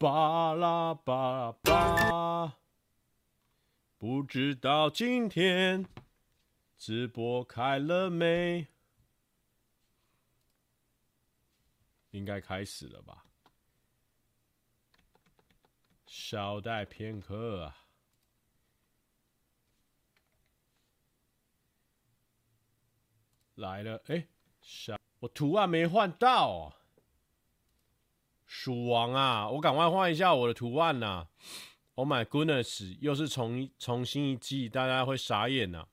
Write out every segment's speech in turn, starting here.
巴拉巴拉巴，不知道今天直播开了没？应该开始了吧？稍待片刻啊！来了，哎，我图案没换到啊。鼠王啊，我赶快换一下我的图案呐！Oh my goodness，又是重重新一季，大家会傻眼呐！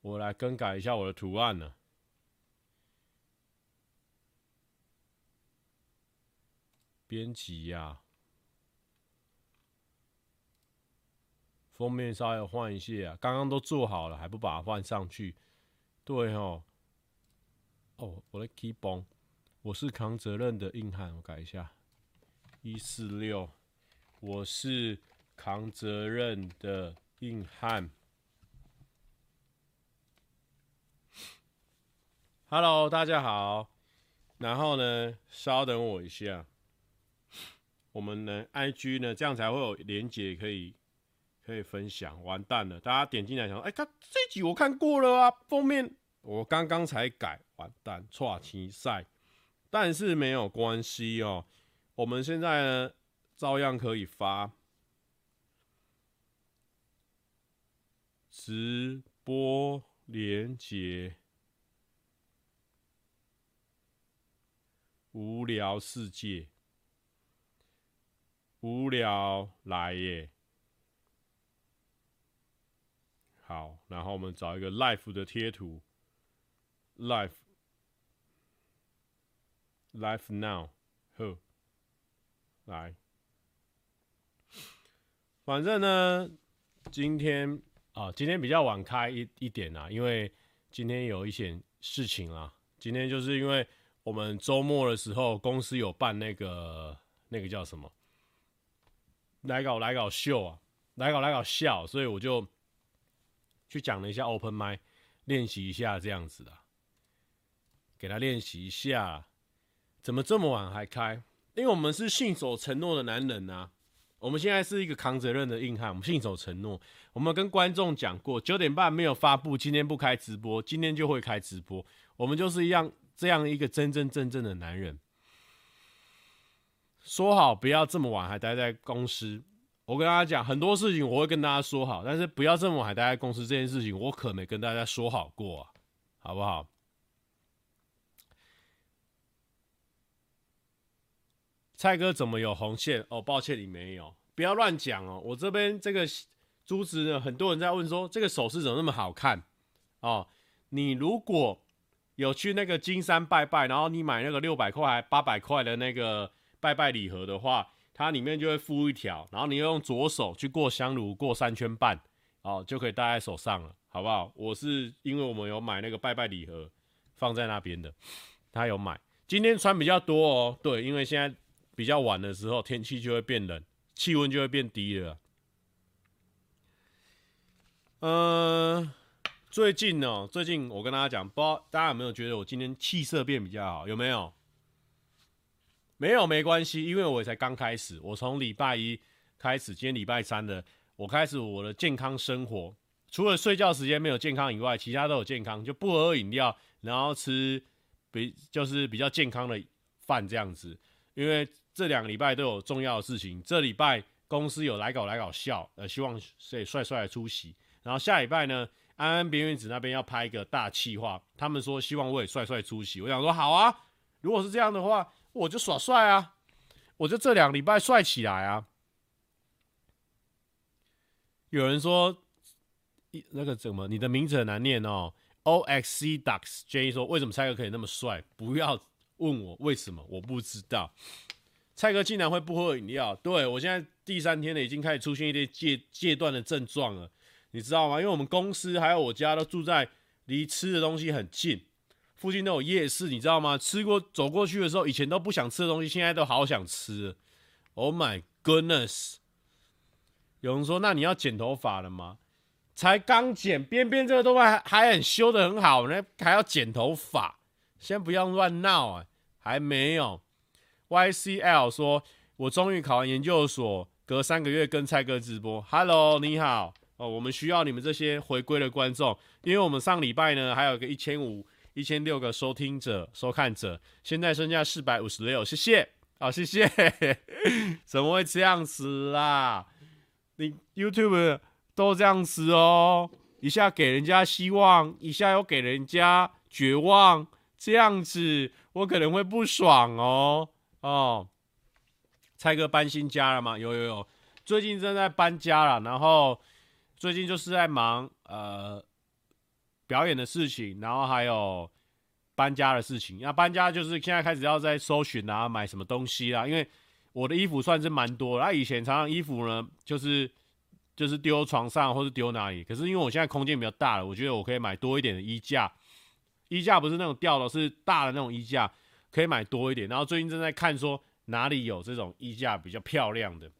我来更改一下我的图案呢。编辑呀，封面稍微换一下，刚刚都做好了，还不把它换上去？对哦，哦，我的 keyboard。我是扛责任的硬汉，我改一下，一四六，我是扛责任的硬汉。Hello，大家好。然后呢，稍等我一下，我们呢，IG 呢，这样才会有连结可以可以分享。完蛋了，大家点进来想说，哎，他这集我看过了啊，封面我刚刚才改，完蛋，错题赛。但是没有关系哦，我们现在呢，照样可以发直播连接。无聊世界，无聊来耶。好，然后我们找一个 life 的贴图，life。Life now，Who？，来，反正呢，今天啊，今天比较晚开一一点啊，因为今天有一些事情啊。今天就是因为我们周末的时候，公司有办那个那个叫什么，来搞来搞秀啊，来搞来搞笑，所以我就去讲了一下 Open Mic，练习一下这样子的，给他练习一下。怎么这么晚还开？因为我们是信守承诺的男人啊！我们现在是一个扛责任的硬汉，我们信守承诺。我们跟观众讲过，九点半没有发布，今天不开直播，今天就会开直播。我们就是一样这样一个真真正正的男人。说好不要这么晚还待在公司。我跟大家讲很多事情，我会跟大家说好，但是不要这么晚还待在公司这件事情，我可没跟大家说好过啊，好不好？蔡哥怎么有红线？哦，抱歉，你没有。不要乱讲哦。我这边这个珠子呢，很多人在问说，这个首饰怎么那么好看？哦，你如果有去那个金山拜拜，然后你买那个六百块八百块的那个拜拜礼盒的话，它里面就会附一条，然后你用左手去过香炉，过三圈半，哦，就可以戴在手上了，好不好？我是因为我们有买那个拜拜礼盒放在那边的，他有买。今天穿比较多哦，对，因为现在。比较晚的时候，天气就会变冷，气温就会变低了。嗯，最近呢，最近我跟大家讲，不知道大家有没有觉得我今天气色变比较好？有没有？没有没关系，因为我才刚开始。我从礼拜一开始，今天礼拜三的，我开始我的健康生活。除了睡觉时间没有健康以外，其他都有健康，就不喝饮料，然后吃比就是比较健康的饭这样子，因为。这两个礼拜都有重要的事情。这礼拜公司有来搞来搞笑，呃，希望可以帅帅的出席。然后下礼拜呢，安安边缘子那边要拍一个大企划，他们说希望我也帅帅出席。我想说好啊，如果是这样的话，我就耍帅啊，我就这两个礼拜帅起来啊。有人说，那个怎么，你的名字很难念哦，O X C Ducks J 说为什么蔡哥可以那么帅？不要问我为什么，我不知道。蔡哥竟然会不喝饮料？对，我现在第三天了，已经开始出现一些戒戒断的症状了，你知道吗？因为我们公司还有我家都住在离吃的东西很近，附近都有夜市，你知道吗？吃过走过去的时候，以前都不想吃的东西，现在都好想吃。Oh my goodness！有人说，那你要剪头发了吗？才刚剪，边边这个都还还很修得很好呢，还要剪头发？先不要乱闹啊，还没有。YCL 说：“我终于考完研究所，隔三个月跟蔡哥直播。Hello，你好哦，我们需要你们这些回归的观众，因为我们上礼拜呢还有个一千五、一千六个收听者、收看者，现在剩下四百五十六，谢谢，好、哦，谢谢。怎么会这样子啦？你 YouTube 都这样子哦，一下给人家希望，一下又给人家绝望，这样子我可能会不爽哦哦。蔡哥搬新家了吗？有有有，最近正在搬家了，然后最近就是在忙呃表演的事情，然后还有搬家的事情。那搬家就是现在开始要在搜寻啊，买什么东西啦。因为我的衣服算是蛮多，那以前常常衣服呢就是就是丢床上或是丢哪里，可是因为我现在空间比较大了，我觉得我可以买多一点的衣架。衣架不是那种吊的，是大的那种衣架，可以买多一点。然后最近正在看说。哪里有这种衣架比较漂亮的？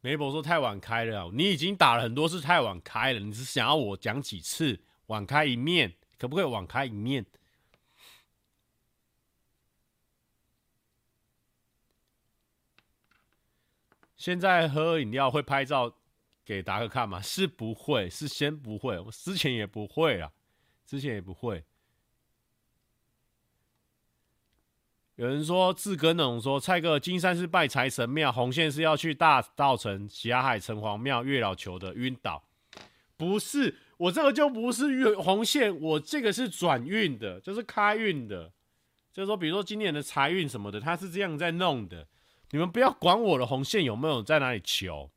梅博说太晚开了，你已经打了很多次太晚开了，你是想要我讲几次晚开一面？可不可以晚开一面？现在喝饮料会拍照给达克看吗？是不会，是先不会，我之前也不会啊，之前也不会。有人说志根总说蔡哥金山是拜财神庙，红线是要去大稻埕霞海城隍庙月老求的晕倒，不是我这个就不是月红线，我这个是转运的，就是开运的，就是说比如说今年的财运什么的，他是这样在弄的，你们不要管我的红线有没有在哪里求。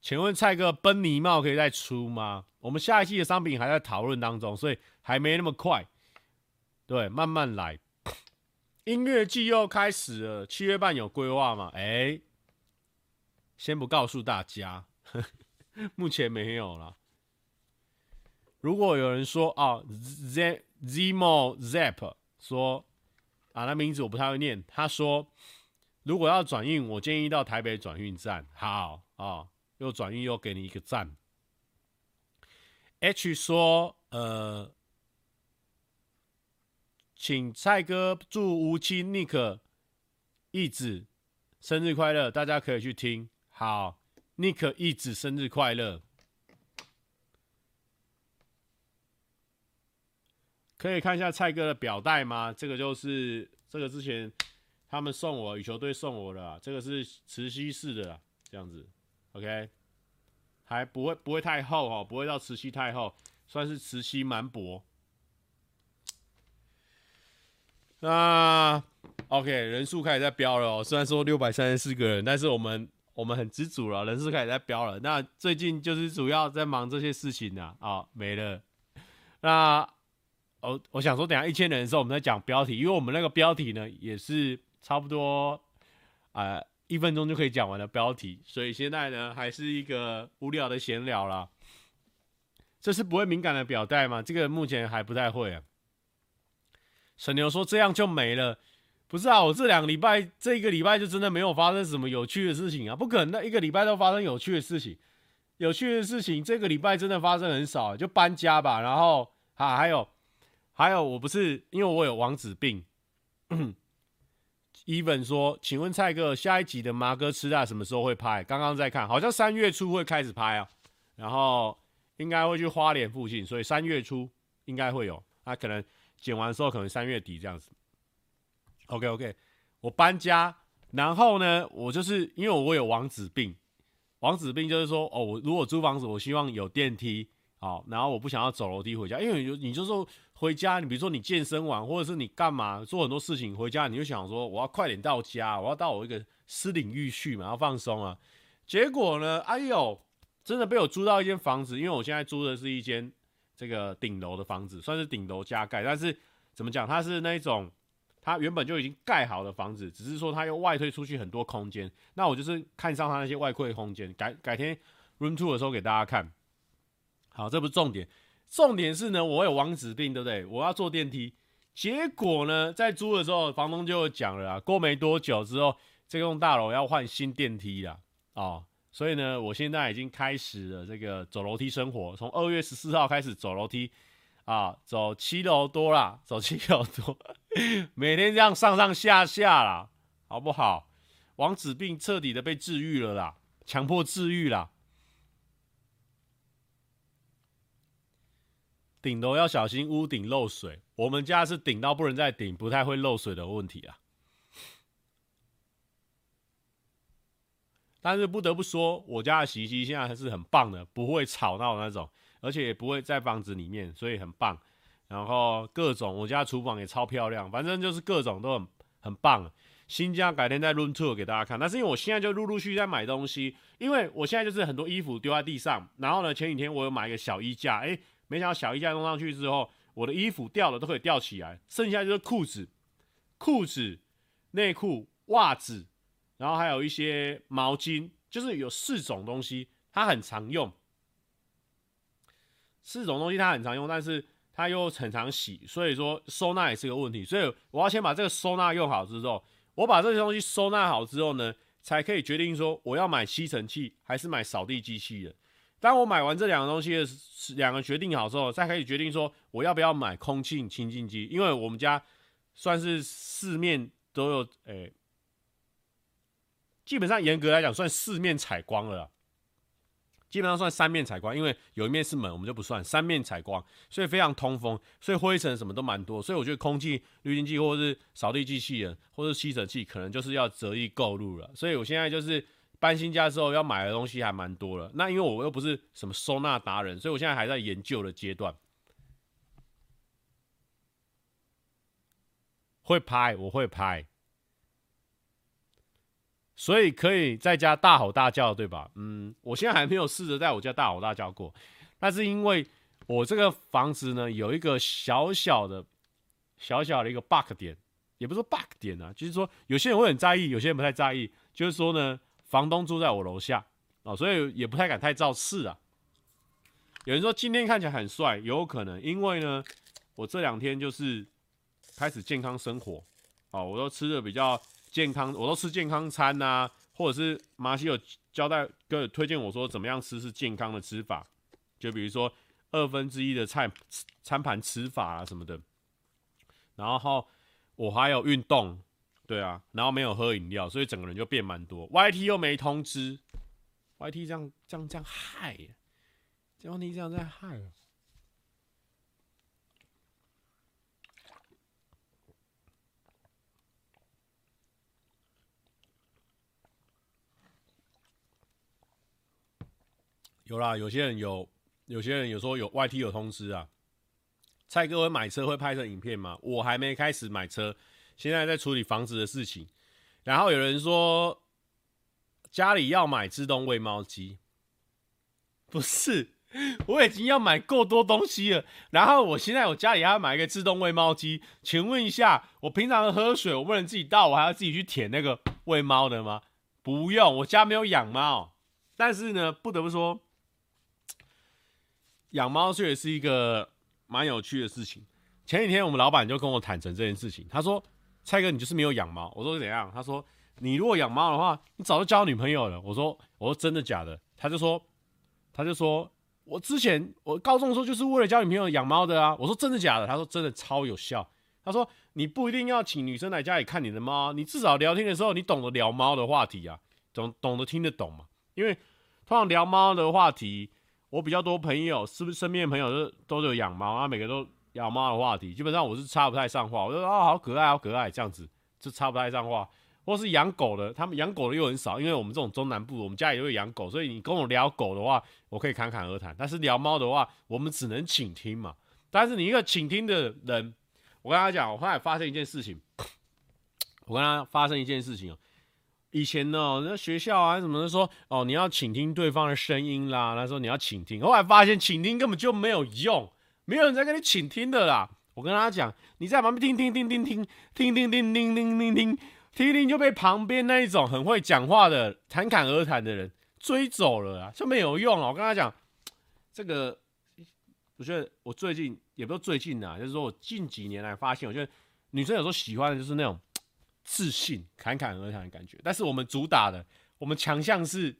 请问蔡哥奔尼帽可以再出吗？我们下一季的商品还在讨论当中，所以还没那么快。对，慢慢来。音乐季又开始了，七月半有规划吗？哎，先不告诉大家，目前没有了。如果有人说啊，Z Zmo Zap 说啊，那名字我不太会念。他说，如果要转运，我建议到台北转运站。好啊，又转运又给你一个赞。H 说，呃。请蔡哥祝吴钦 Nick 义子生日快乐，大家可以去听。好，Nick 义子生日快乐。可以看一下蔡哥的表带吗？这个就是这个之前他们送我羽球队送我的，这个是磁吸式的，这样子。OK，还不会不会太厚哦，不会到磁吸太厚，算是磁吸蛮薄。那 OK，人数开始在飙了哦。虽然说六百三十四个人，但是我们我们很知足了，人数开始在飙了。那最近就是主要在忙这些事情呢，啊、没了。那我我想说，等下一千人的时候，我们再讲标题，因为我们那个标题呢也是差不多啊、一分钟就可以讲完的标题，所以现在呢还是一个无聊的闲聊啦。这是不会敏感的表带吗？这个目前还不太会啊。沈牛说：“这样就没了，不是啊？我这两个礼拜，这一个礼拜就真的没有发生什么有趣的事情啊！不可能，那一个礼拜都发生有趣的事情，有趣的事情这个礼拜真的发生很少，就搬家吧。然后啊，还有，还有，我不是因为我有王子病。Even 说，请问蔡哥，下一集的麻哥吃大什么时候会拍？刚刚在看，好像三月初会开始拍啊。然后应该会去花莲附近，所以三月初应该会有。他可能。”剪完之后可能三月底这样子。OK OK，我搬家，然后呢，我就是因为我有王子病，王子病就是说，哦，我如果租房子，我希望有电梯，好，然后我不想要走楼梯回家，因为你就说回家，你比如说你健身完，或者是你干嘛做很多事情回家，你就想说我要快点到家，我要到我一个私领域去嘛，要放松啊。结果呢，哎呦，真的被我租到一间房子，因为我现在租的是一间。这个顶楼的房子算是顶楼加盖，但是怎么讲？它是那种它原本就已经盖好的房子，只是说它又外推出去很多空间。那我就是看上它那些外扩空间，改改天 room two 的时候给大家看。好，这不是重点，重点是呢，我有王子病，对不对？我要坐电梯，结果呢，在租的时候，房东就讲了啊，过没多久之后，这栋大楼要换新电梯了哦。所以呢，我现在已经开始了这个走楼梯生活，从二月十四号开始走楼梯，啊，走七楼多啦，走七楼多。每天这样上上下下啦，好不好？王子病彻底的被治愈了啦，强迫治愈啦。顶楼要小心屋顶漏水，我们家是顶到不能再顶，不太会漏水的问题啊。但是不得不说，我家的洗衣机现在还是很棒的，不会吵闹那种，而且也不会在房子里面，所以很棒。然后各种，我家厨房也超漂亮，反正就是各种都很很棒。新家改天再 room tour 给大家看。但是因为我现在就陆陆续续在买东西，因为我现在就是很多衣服丢在地上，然后呢，前几天我有买一个小衣架，诶。没想到小衣架弄上去之后，我的衣服掉了都可以吊起来，剩下就是裤子、裤子、内裤、袜子，然后还有一些毛巾，就是有四种东西，它很常用。四种东西它很常用，但是它又很常洗，所以说收纳也是个问题。所以我要先把这个收纳用好之后，我把这些东西收纳好之后呢，才可以决定说我要买吸尘器还是买扫地机器人。当我买完这两个东西的两个决定好之后，再可以决定说我要不要买空气清净机，因为我们家算是四面都有，诶、基本上严格来讲算四面采光了，基本上算三面采光，因为有一面是门，我们就不算三面采光，所以非常通风，所以灰尘什么都蛮多，所以我觉得空气滤清器或者是扫地机器人或者吸尘器可能就是要择一购入了，所以我现在就是。搬新家之后要买的东西还蛮多了，那因为我又不是什么收纳达人，所以我现在还在研究的阶段。会拍，我会拍，所以可以在家大吼大叫，对吧？嗯，我现在还没有试着在我家大吼大叫过，但是因为我这个房子呢有一个小小的、小小的一个 bug 点，也不是说 bug 点啊，就是说有些人会很在意，有些人不太在意，就是说呢。房东住在我楼下哦，所以也不太敢太造次啊。有人说今天看起来很帅，有可能因为呢，我这两天就是开始健康生活哦，我都吃的比较健康，我都吃健康餐呐、啊，或者是马西有交代跟推荐我说怎么样吃是健康的吃法，就比如说二分之一的菜餐盘吃法啊什么的，然后我还有运动。对啊，然后没有喝饮料，所以整个人就变蛮多。YT 又没通知，YT 这样这样这样害，这样你这样在害有啦，有些人有，有些人有说有 YT 有通知啊。蔡哥会买车会拍成影片吗？我还没开始买车。现在在处理房子的事情，然后有人说家里要买自动喂猫机，不是，我已经要买够多东西了。然后我现在我家里还要买一个自动喂猫机，请问一下，我平常喝水我不能自己倒，我还要自己去舔那个喂猫的吗？不用，我家没有养猫。但是呢，不得不说，养猫确实是一个蛮有趣的事情。前几天我们老板就跟我坦诚这件事情，他说。蔡哥，你就是没有养猫。我说怎样？他说你如果养猫的话，你早就交女朋友了。我说我说真的假的？他就说他就说我之前我高中的时候就是为了交女朋友养猫的啊。我说真的假的？他说真的超有效。他说你不一定要请女生来家里看你的猫，你至少聊天的时候你懂得聊猫的话题啊，懂懂得听得懂嘛？因为通常聊猫的话题，我比较多朋友是不是身边朋友都都有养猫啊，每个都。养猫的话题，基本上我是插不太上话。我就说啊、哦，好可爱，好可爱，这样子就插不太上话。或是养狗的，他们养狗的又很少，因为我们这种中南部，我们家里都会养狗，所以你跟我聊狗的话，我可以侃侃而谈。但是聊猫的话，我们只能倾听嘛。但是你一个倾听的人，我跟他讲，我后来发生一件事情，我跟他发生一件事情。以前呢，那学校啊什么的说，哦，你要倾听对方的声音啦，那时候你要倾听。后来发现倾听根本就没有用。没有人在跟你倾听的啦！我跟他讲，你在旁边听听听听听听听听听听听听听听，就被旁边那一种很会讲话的侃侃而谈的人追走了啊，就没有用了。我跟他讲，这个我觉得我最近也不是最近啊，就是说我近几年来发现，我觉得女生有时候喜欢的就是那种自信、侃侃而谈的感觉。但是我们主打的，我们强项是，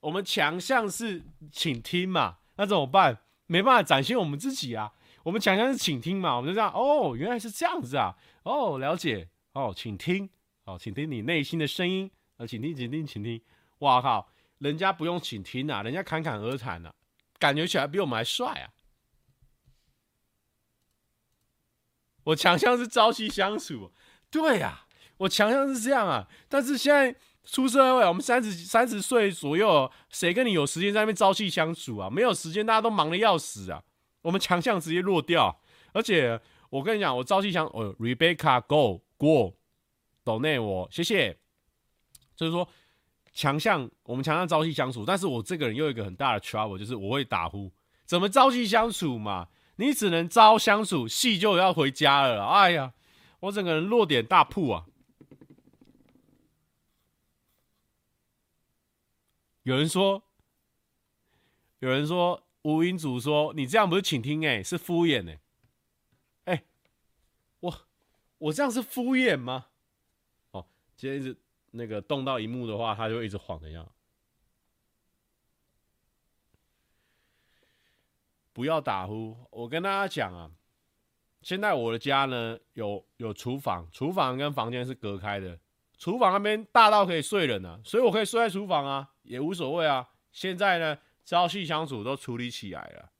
我们强项是倾听嘛，那怎么办？没办法展现我们自己啊！我们强项是倾听嘛，我们就这样哦，原来是这样子啊，哦，了解哦，请听哦，请听你内心的声音啊，请听，请听，请听，哇靠，人家不用请听啊，人家侃侃而谈啊，感觉起来比我们还帅啊。我强项是朝夕相处，对呀、啊，我强项是这样啊，但是现在出社会，我们三十三十岁左右，谁跟你有时间在那边朝夕相处啊？没有时间，大家都忙得要死啊。我们强项直接落掉，而且我跟你讲，我朝夕相，哦，Rebecca Go 过抖内我谢谢。就是说强项，我们强项朝夕相处，但是我这个人又有一个很大的 trouble，就是我会打呼，怎么朝夕相处嘛？你只能朝相处，夕就要回家了。哎呀，我整个人落点大铺啊！有人说，有人说。吴英祖说：“你这样不是请听，哎，是敷衍，哎，哎，我我这样是敷衍吗？哦，今天一直那个动到一幕的话，他就一直晃的样。不要打呼！我跟大家讲啊，现在我的家呢有有厨房，厨房跟房间是隔开的，厨房那边大到可以睡人啊，所以我可以睡在厨房啊，也无所谓啊。现在呢。”朝夕相处都处理起来了。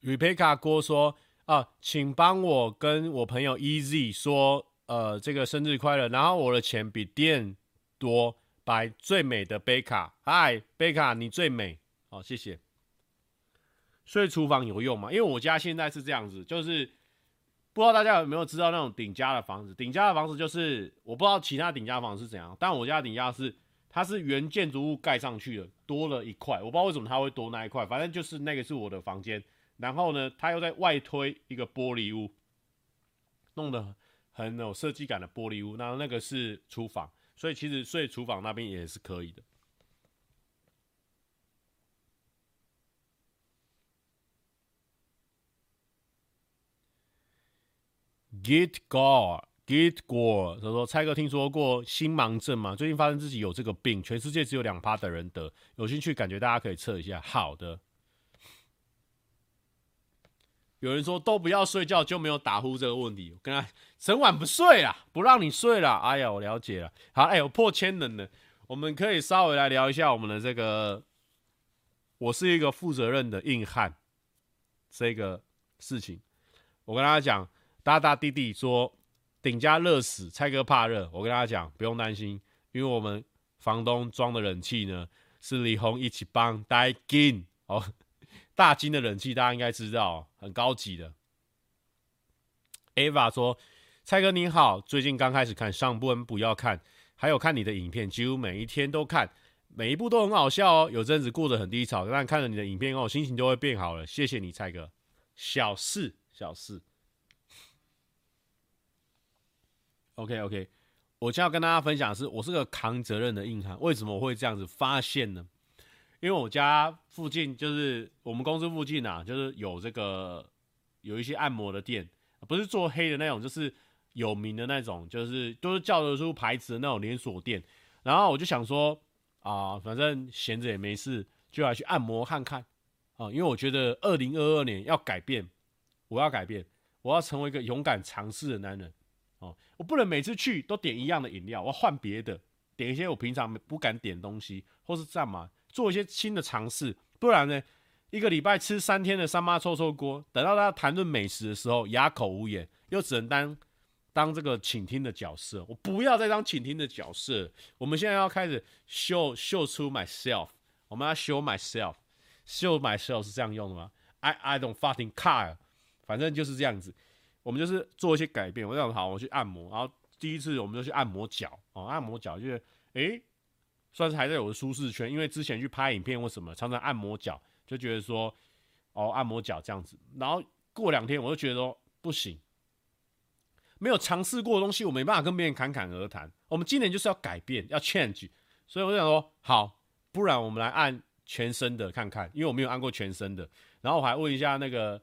与佩卡郭说：“啊，请帮我跟我朋友 Easy 说，呃，这个生日快乐。然后我的钱比店多，摆最美的贝卡。嗨，贝卡，你最美。好，谢谢。睡厨房有用吗？因为我家现在是这样子，就是。”不知道大家有没有知道那种顶加的房子？顶加的房子就是我不知道其他顶加房是怎样，但我家顶加是它是原建筑物盖上去的，多了一块，我不知道为什么它会多那一块，反正就是那个是我的房间。然后呢，它又在外推一个玻璃屋，弄得很有设计感的玻璃屋。然后那个是厨房，所以其实睡厨房那边也是可以的。Git Gore, Git Gore，。他说：“蔡哥听说过心盲症吗？最近发现自己有这个病，全世界只有两趴的人得。有兴趣，感觉大家可以测一下。”好的。有人说都不要睡觉就没有打呼这个问题。我跟他整晚不睡啦，不让你睡啦。哎呀，我了解了。好，哎，我破千人了，我们可以稍微来聊一下我们的这个。我是一个负责任的硬汉，这个事情，我跟大家讲。大大弟弟说：“顶家热死，蔡哥怕热。”我跟大家讲，不用担心，因为我们房东装的冷气呢是李红一起帮带金哦，大金的冷气大家应该知道，很高级的。Ava 说：“蔡哥你好，最近刚开始看上部，不要看，还有看你的影片，几乎每一天都看，每一部都很好笑哦。有阵子过得很低潮，但看了你的影片后，心情就会变好了。谢谢你，蔡哥。小事，小事。” OK OK，我将要跟大家分享的是，我是个扛责任的硬汉。为什么我会这样子发现呢？因为我家附近就是我们公司附近啊，就是有这个有一些按摩的店，不是做黑的那种，就是有名的那种，就是都是叫得出牌子的那种连锁店。然后我就想说啊，反正闲着也没事，就来去按摩看看啊。因为我觉得二零二二年要改变，我要改变，我要成为一个勇敢尝试的男人。哦，我不能每次去都点一样的饮料，我要换别的，点一些我平常不敢点东西，或是这样嘛，做一些新的尝试。不然呢，一个礼拜吃三天的三妈臭臭锅，等到大家谈论美食的时候，哑口无言，又只能当当这个倾听的角色。我不要再当倾听的角色，我们现在要开始秀秀出 myself，我们要 show myself，show myself 是这样用的吗？I I don't fucking care，反正就是这样子。我们就是做一些改变。我想好，我去按摩，然后第一次我们就去按摩脚哦，按摩脚就是诶，算是还在我的舒适圈，因为之前去拍影片或什么，常常按摩脚，就觉得说哦，按摩脚这样子。然后过两天，我就觉得说不行，没有尝试过的东西，我没办法跟别人侃侃而谈。我们今年就是要改变，要 change，所以我就想说好，不然我们来按全身的看看，因为我没有按过全身的。然后我还问一下那个。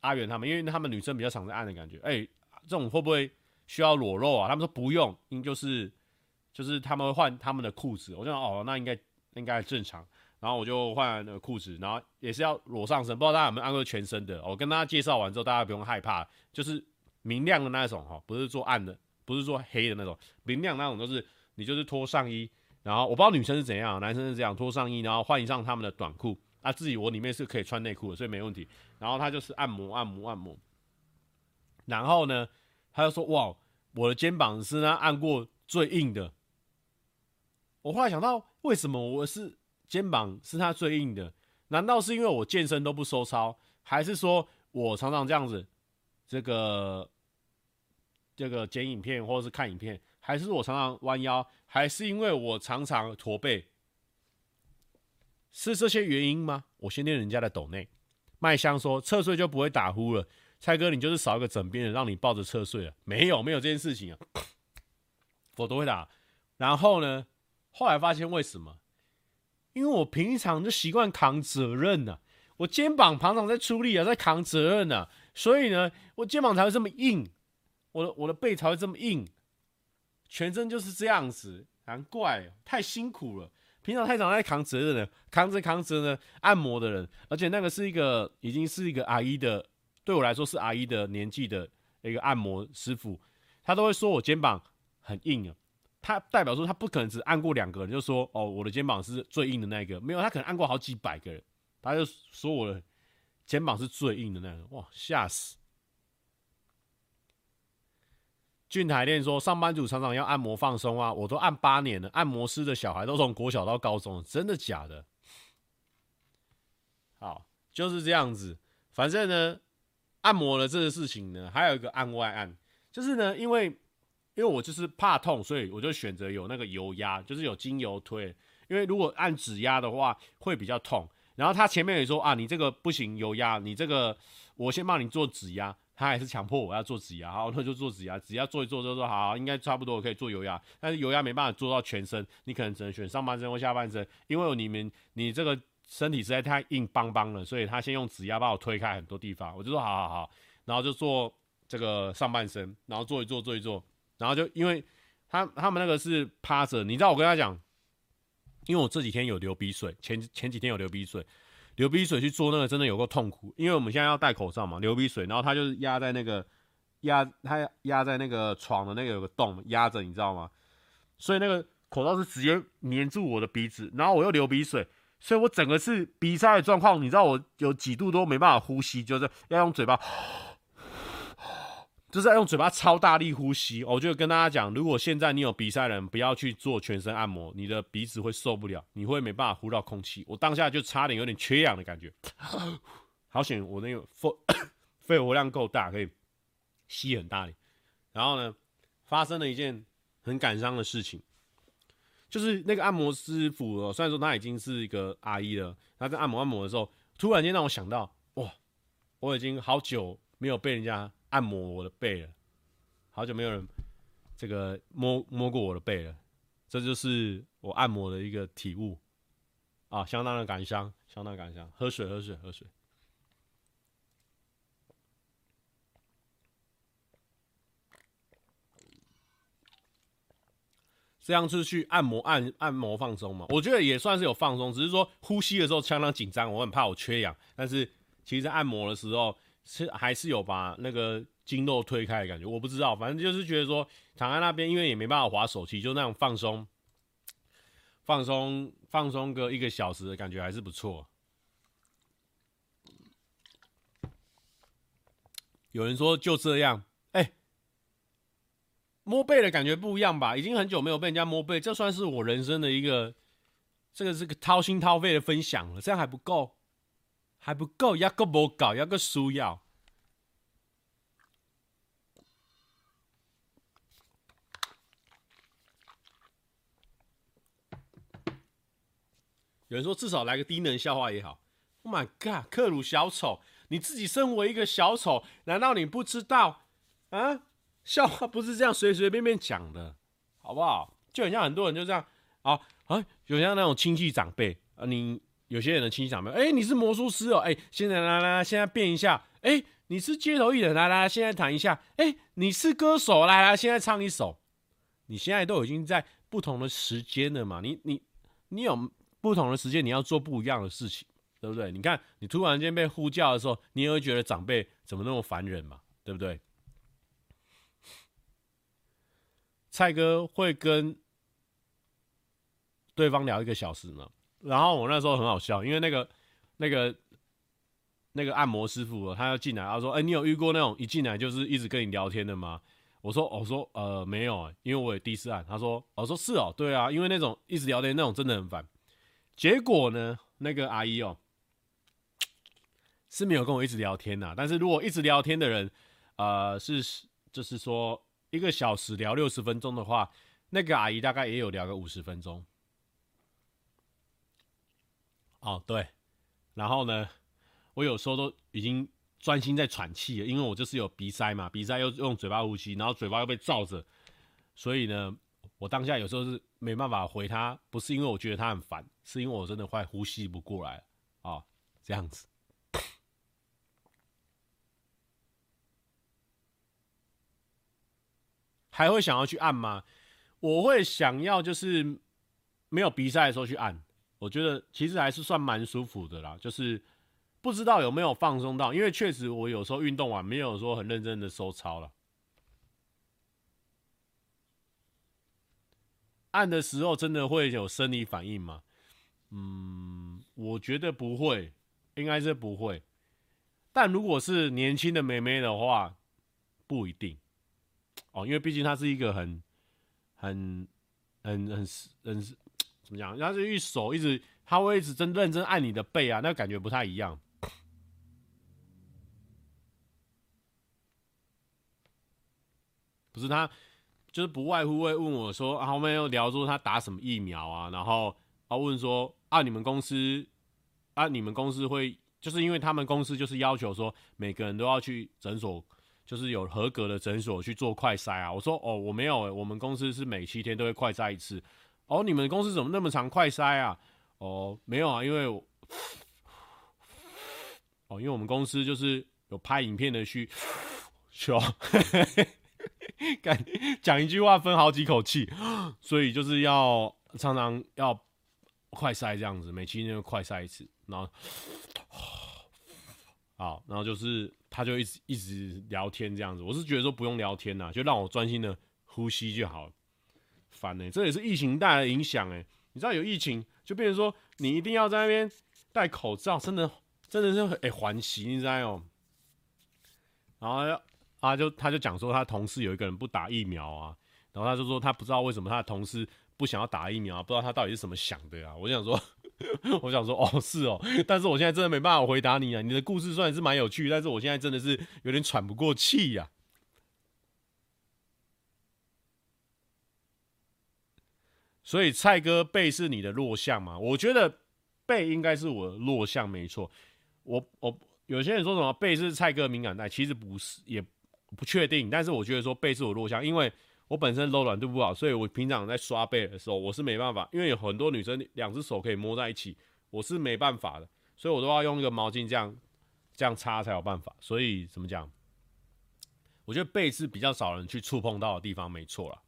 阿元他们，因为他们女生比较常在按的感觉，哎、这种会不会需要裸露啊？他们说不用，因就是就是他们会换他们的裤子，我就想哦，那应该应该正常。然后我就换那个裤子，然后也是要裸上身，不知道大家有没有按过全身的？我跟大家介绍完之后，大家不用害怕，就是明亮的那种哈，不是做暗的，不是做黑的那种，明亮那种都是你就是脱上衣，然后我不知道女生是怎样，男生是这样脱上衣，然后换上他们的短裤，啊自己我里面是可以穿内裤的，所以没问题。然后他就是按摩按摩按摩，然后呢，他就说哇，我的肩膀是他按过最硬的。我后来想到，为什么我是？肩膀是他最硬的，难道是因为我健身都不收操，还是说我常常这样子，这个这个剪影片或者是看影片，还是我常常弯腰，还是因为我常常驼背？是这些原因吗？我先念人家的抖内，麦香说侧睡就不会打呼了，蔡哥你就是少一个枕边人，让你抱着侧睡了，没有没有这件事情啊，我都会打。然后呢，后来发现为什么？因为我平常就习惯扛责任呐、啊，我肩膀常常在出力啊，在扛责任呐、啊，所以呢，我肩膀才会这么硬，我的我的背才会这么硬，全身就是这样子，难怪太辛苦了，平常太常在扛责任了，扛着扛着呢，按摩的人，而且那个是一个已经是一个阿姨的，对我来说是阿姨的年纪的一个按摩师傅，他都会说我肩膀很硬啊。他代表说，他不可能只按过两个人，就说哦，我的肩膀是最硬的那个。没有，他可能按过好几百个人，他就说我的肩膀是最硬的那个。哇，吓死！俊台练说，上班族常常要按摩放松啊，我都按八年了，按摩师的小孩都从国小到高中，真的假的？好，就是这样子。反正呢，按摩的这个事情呢，还有一个按外按，就是呢，因为。因为我就是怕痛，所以我就选择有那个油压，就是有精油推。因为如果按指压的话会比较痛。然后他前面也说啊，你这个不行，油压，你这个我先帮你做指压。他还是强迫我要做指压，好，那就做指压，指压做一做就说好，应该差不多可以做油压。但是油压没办法做到全身，你可能只能选上半身或下半身，因为你们你这个身体实在太硬邦邦了，所以他先用指压把我推开很多地方。我就说好好好，然后就做这个上半身，然后做一做做一做。然后就因为他他们那个是趴着，你知道我跟他讲，因为我这几天有流鼻水，前前几天有流鼻水，流鼻水去做那个真的有够痛苦，因为我们现在要戴口罩嘛，流鼻水，然后它就是压在那个压它压在那个床的那个有个洞压着，你知道吗？所以那个口罩是直接粘住我的鼻子，然后我又流鼻水，所以我整个是鼻塞的状况，你知道我有几度都没办法呼吸，就是要用嘴巴。就是要用嘴巴超大力呼吸，我就跟大家讲，如果现在你有鼻塞的人，不要去做全身按摩，你的鼻子会受不了，你会没办法呼到空气。我当下就差点有点缺氧的感觉，好险我那个肺 肺活量够大，可以吸很大力。然后呢，发生了一件很感伤的事情，就是那个按摩师傅，虽然说他已经是一个阿姨了，他在按摩按摩的时候，突然间让我想到，哇，我已经好久没有被人家。按摩我的背了，好久没有人这个摸摸过我的背了，这就是我按摩的一个体悟啊，相当的感伤，相当感伤。喝水，喝水，喝水。这样是去按摩按按摩放松嘛？我觉得也算是有放松，只是说呼吸的时候相当紧张，我很怕我缺氧。但是其实按摩的时候。是还是有把那个筋肉推开的感觉，我不知道，反正就是觉得说躺在那边，因为也没办法滑手机，就那种放松、放松、放松个一个小时的感觉还是不错。有人说就这样，哎、摸背的感觉不一样吧？已经很久没有被人家摸背，这算是我人生的一个，这个是个掏心掏肺的分享了，这样还不够。还不够，要个不够，要个需要。有人说至少来个低能笑话也好。Oh my god，克鲁小丑，你自己身为一个小丑，难道你不知道啊？笑话不是这样随随便便讲的，好不好？就很像很多人就这样啊啊，就像那种亲戚长辈啊，你。有些人的亲戚长辈，哎，你是魔术师哦，哎，现在来来，现在变一下，哎，你是街头艺人，来来，现在弹一下，哎，你是歌手，来来，现在唱一首，你现在都已经在不同的时间了嘛，你你你有不同的时间，你要做不一样的事情，对不对？你看，你突然间被呼叫的时候，你也会觉得长辈怎么那么烦人嘛，对不对？蔡哥会跟对方聊一个小时呢，然后我那时候很好笑，因为那个那个那个按摩师傅他要进来，他说：“哎，你有遇过那种一进来就是一直跟你聊天的吗？”我说：“我说呃没有，因为我也第一次按。”他说：“我说是哦，对啊，因为那种一直聊天那种真的很烦。”结果呢，那个阿姨哦是没有跟我一直聊天呐，但是如果一直聊天的人，呃是就是说。一个小时聊六十分钟的话，那个阿姨大概也有聊个五十分钟。哦，对，然后呢，我有时候都已经专心在喘气了，因为我就是有鼻塞嘛，鼻塞又用嘴巴呼吸，然后嘴巴又被罩着，所以呢，我当下有时候是没办法回他，不是因为我觉得他很烦，是因为我真的快呼吸不过来啊，哦，这样子。还会想要去按吗？我会想要，就是没有鼻塞的时候去按。我觉得其实还是算蛮舒服的啦。就是不知道有没有放松到，因为确实我有时候运动完没有说很认真的收操了。按的时候真的会有生理反应吗？嗯，我觉得不会，应该是不会。但如果是年轻的妹妹的话，不一定。哦，因为毕竟她是一个很、很、很、很、很怎么讲？他是一手一直，他会一直真认真按你的背啊，那感觉不太一样。不是他，就是不外乎会问我说，啊，后面又聊说他打什么疫苗啊，然后啊问说啊，你们公司啊，你们公司会，就是因为他们公司就是要求说每个人都要去诊所。就是有合格的诊所去做快筛啊！我说哦，我没有、欸，我们公司是每七天都会快筛一次。哦，你们公司怎么那么常快筛啊？哦，没有啊，因为哦，因为我们公司就是有拍影片的需求，敢讲一句话分好几口气，所以就是要常常要快筛这样子，每七天都快筛一次，然后好，然后就是。他就一直一直聊天这样子，我是觉得说不用聊天呐，就让我专心的呼吸就好了。烦呢、这也是疫情带来的影响哎。你知道有疫情，就变成说你一定要在那边戴口罩，真的真的是哎环习，你知道哦。然后他就他就讲说他同事有一个人不打疫苗啊，然后他就说他不知道为什么他的同事不想要打疫苗，不知道他到底是怎么想的啊。我想说。我想说，哦，是哦，但是我现在真的没办法回答你啊。你的故事虽然是蛮有趣，但是我现在真的是有点喘不过气呀。所以蔡哥背是你的弱项吗？我觉得背应该是我的弱项，没错。我我有些人说什么背是蔡哥敏感带，其实不是，也不确定。但是我觉得说背是我弱项，因为。我本身柔软度不好，所以我平常在刷背的时候，我是没办法，因为有很多女生两只手可以摸在一起，我是没办法的，所以我都要用一个毛巾这样这样擦才有办法。所以怎么讲？我觉得背是比较少人去触碰到的地方，没错啦。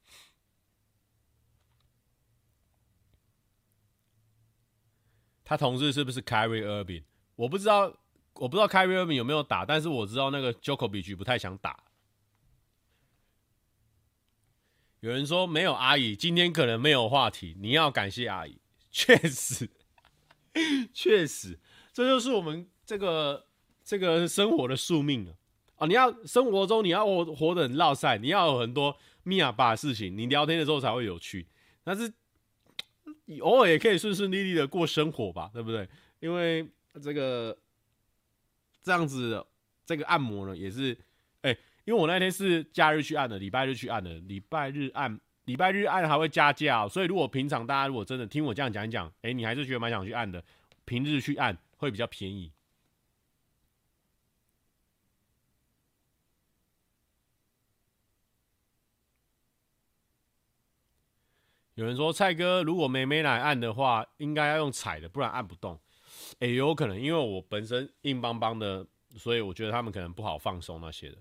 他同事是不是 Kyrie Irving？我不知道，我不知道 Kyrie Irving 有没有打，但是我知道那个 Jokovic 不太想打。有人说没有阿姨，今天可能没有话题。你要感谢阿姨，确实，确实，这就是我们这个这个生活的宿命啊！哦，你要生活中你要活活得很烙赛，你要有很多密哑巴的事情，你聊天的时候才会有趣。但是偶尔也可以顺顺利利的过生活吧，对不对？因为这个这样子，这个按摩呢也是，哎、因为我那天是假日去按的，礼拜日去按的，礼拜日按，礼拜日按还会加价喔，所以如果平常大家如果真的听我这样讲一讲，欸，你还是觉得蛮想去按的，平日去按会比较便宜。有人说蔡哥，如果妹妹来按的话，应该要用踩的，不然按不动。欸，有可能，因为我本身硬邦邦的，所以我觉得他们可能不好放松那些的。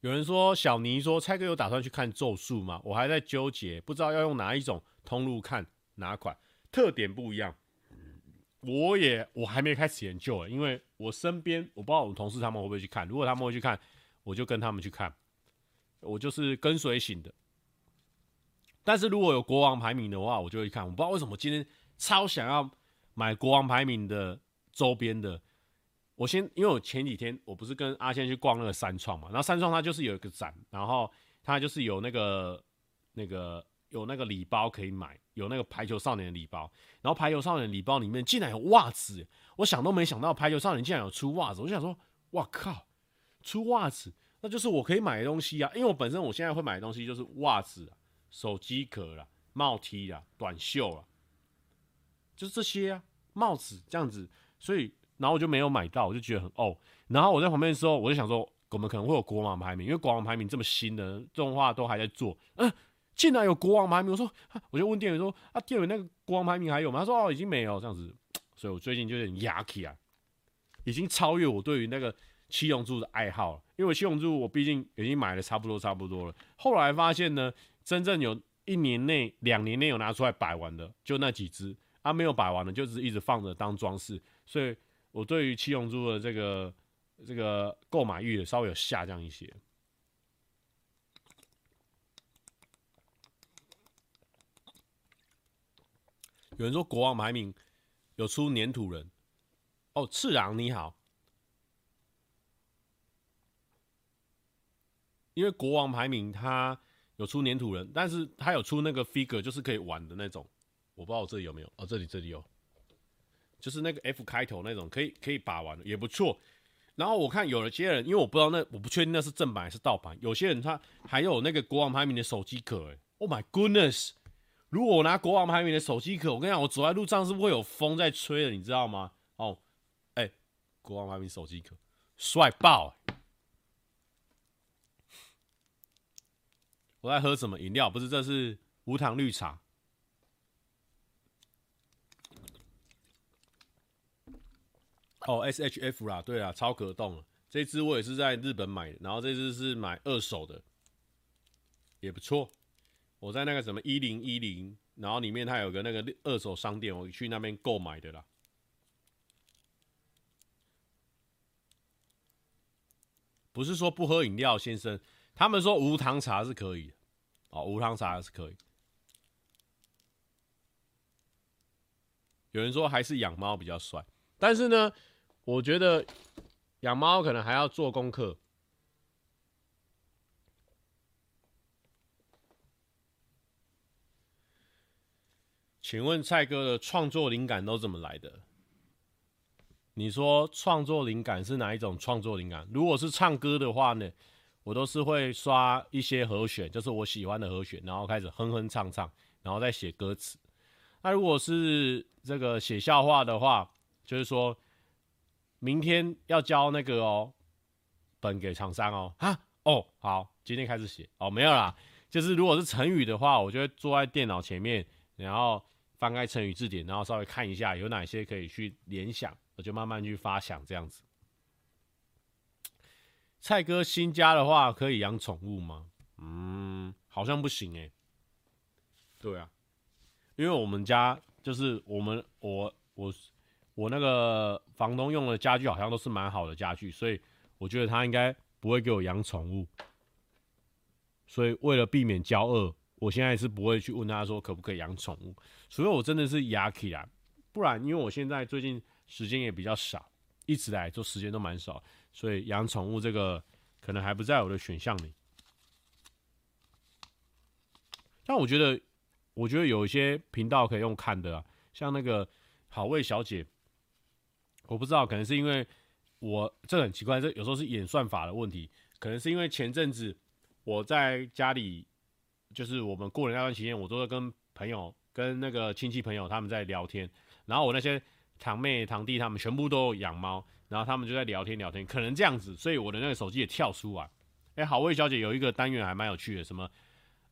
有人说小尼说蔡哥有打算去看咒术吗？我还在纠结，不知道要用哪一种通路看哪款，特点不一样。我也我还没开始研究，因为我身边我不知道我们同事他们会不会去看，如果他们会去看，我就跟他们去看，我就是跟随型的。但是如果有国王排名的话，我就会看。我不知道为什么今天超想要买国王排名的周边的。我先，因为我前几天我不是跟阿仙去逛那个三创嘛，然后三创它就是有一个展，然后它就是有那个那个有那个礼包可以买，有那个排球少年的礼包，然后排球少年礼包里面竟然有袜子，我想都没想到排球少年竟然有出袜子，我就想说，哇靠，出袜子，那就是我可以买的东西啊，因为我本身我现在会买的东西就是袜子、手机壳啦、帽 T 啦、短袖啦，就是这些啊，帽子这样子，所以。然后我就没有买到，我就觉得很哦。然后我在旁边的时候，我就想说，我们可能会有国王排名，因为国王排名这么新的动画都还在做，嗯，竟然有国王排名。我说，我就问店员说，啊，店员那个国王排名还有吗？他说，哦，已经没有这样子。所以我最近就有点牙起啊，已经超越我对于那个七龙珠的爱好了。因为七龙珠我毕竟已经买了差不多差不多了。后来发现呢，真正有一年内、两年内有拿出来摆完的，就那几只啊，没有摆完的，就是一直放着当装饰。所以。我对于七龙珠的这个这个购买欲稍微有下降一些。有人说国王排名有出粘土人，哦，次郎你好，因为国王排名他有出黏土人，但是他有出那个 figure，就是可以玩的那种，我不知道我这里有没有，哦，这里这里有。就是那个 F 开头那种，可以可以把玩的也不错。然后我看有些人，因为我不知道那我不确定那是正版还是盗版。有些人他还有那个国王排名的手机壳，哎，Oh my goodness！如果我拿国王排名的手机壳，我跟你讲，我走在路上是不会有风在吹的，你知道吗？哦，哎、国王排名手机壳，帅爆！我在喝什么饮料？不是，这是无糖绿茶。哦，S H F 啦，对啊，超可动了。这支我也是在日本买的，然后这支是买二手的，也不错。我在那个什么一零一零，然后里面它有个那个二手商店，我去那边购买的啦。不是说不喝饮料，先生，他们说无糖茶是可以的。哦，无糖茶是可以。有人说还是养猫比较帅，但是呢。我觉得养猫可能还要做功课。请问蔡哥的创作灵感都怎么来的？你说创作灵感是哪一种创作灵感？如果是唱歌的话呢，我都是会刷一些和弦，就是我喜欢的和弦，然后开始哼哼唱唱，然后再写歌词。那如果是这个写笑话的话，就是说。明天要交那个哦，本给厂商哦，哈哦，好，今天开始写哦，没有啦，就是如果是成语的话，我就会坐在电脑前面，然后翻开成语字典，然后稍微看一下有哪些可以去联想，我就慢慢去发想这样子。蔡哥新家的话可以养宠物吗？嗯，好像不行诶。对啊，因为我们家就是我们我我。我那个房东用的家具好像都是蛮好的家具，所以我觉得他应该不会给我养宠物。所以为了避免交恶，我现在是不会去问他说可不可以养宠物，所以我真的是牙起来，不然因为我现在最近时间也比较少，一直来做时间都蛮少，所以养宠物这个可能还不在我的选项里。但我觉得，我觉得有一些频道可以用看的啊，像那个好味小姐。我不知道，可能是因为我这很奇怪，这有时候是演算法的问题。可能是因为前阵子我在家里，就是我们过年那段期间，我都在跟朋友、跟那个亲戚朋友他们在聊天。然后我那些堂妹、堂弟他们全部都养猫，然后他们就在聊天聊天，可能这样子，所以我的那个手机也跳出来。哎，好味小姐有一个单元还蛮有趣的，什么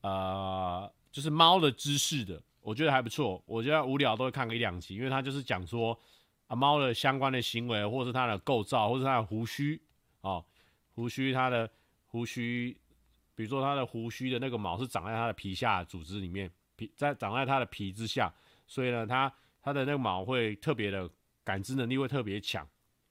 呃，就是猫的知识的，我觉得还不错。我觉得无聊都会看个一两集，因为他就是讲说。啊，猫的相关的行为，或是它的构造，或是它的胡须，哦，胡须，它的胡须，比如说它的胡须的那个毛是长在它的皮下组织里面，皮在长在它的皮之下，所以呢，它它的那个毛会特别的感知能力会特别强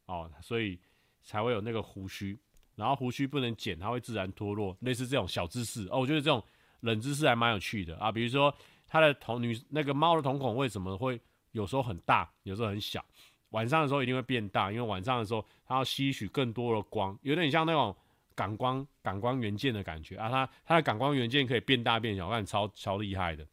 哦，所以才会有那个胡须。然后胡须不能剪，它会自然脱落，类似这种小知识哦，我觉得这种冷知识还蛮有趣的啊。比如说它的瞳女那个猫的瞳孔为什么会有时候很大，有时候很小？晚上的时候一定会变大，因为晚上的时候它要吸取更多的光，有点像那种感光感光元件的感觉啊。它它的感光元件可以变大变小，看超超厉害的。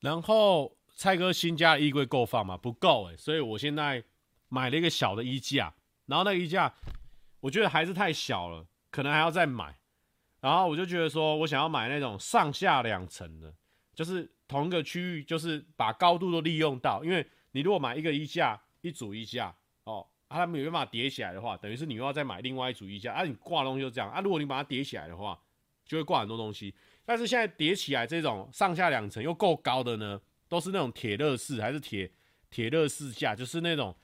然后蔡哥新家的衣柜够放吗？不够诶，所以我现在买了一个小的衣架，然后那个衣架我觉得还是太小了，可能还要再买。然后我就觉得说，我想要买那种上下两层的，就是同一个区域，就是把高度都利用到。因为你如果买一个衣架，一组衣架，哦，啊，它没办法叠起来的话，等于是你又要再买另外一组衣架。啊，你挂东西就这样。啊，如果你把它叠起来的话，就会挂很多东西。但是现在叠起来这种上下两层又够高的呢，都是那种铁乐式还是铁铁乐式架，就是那种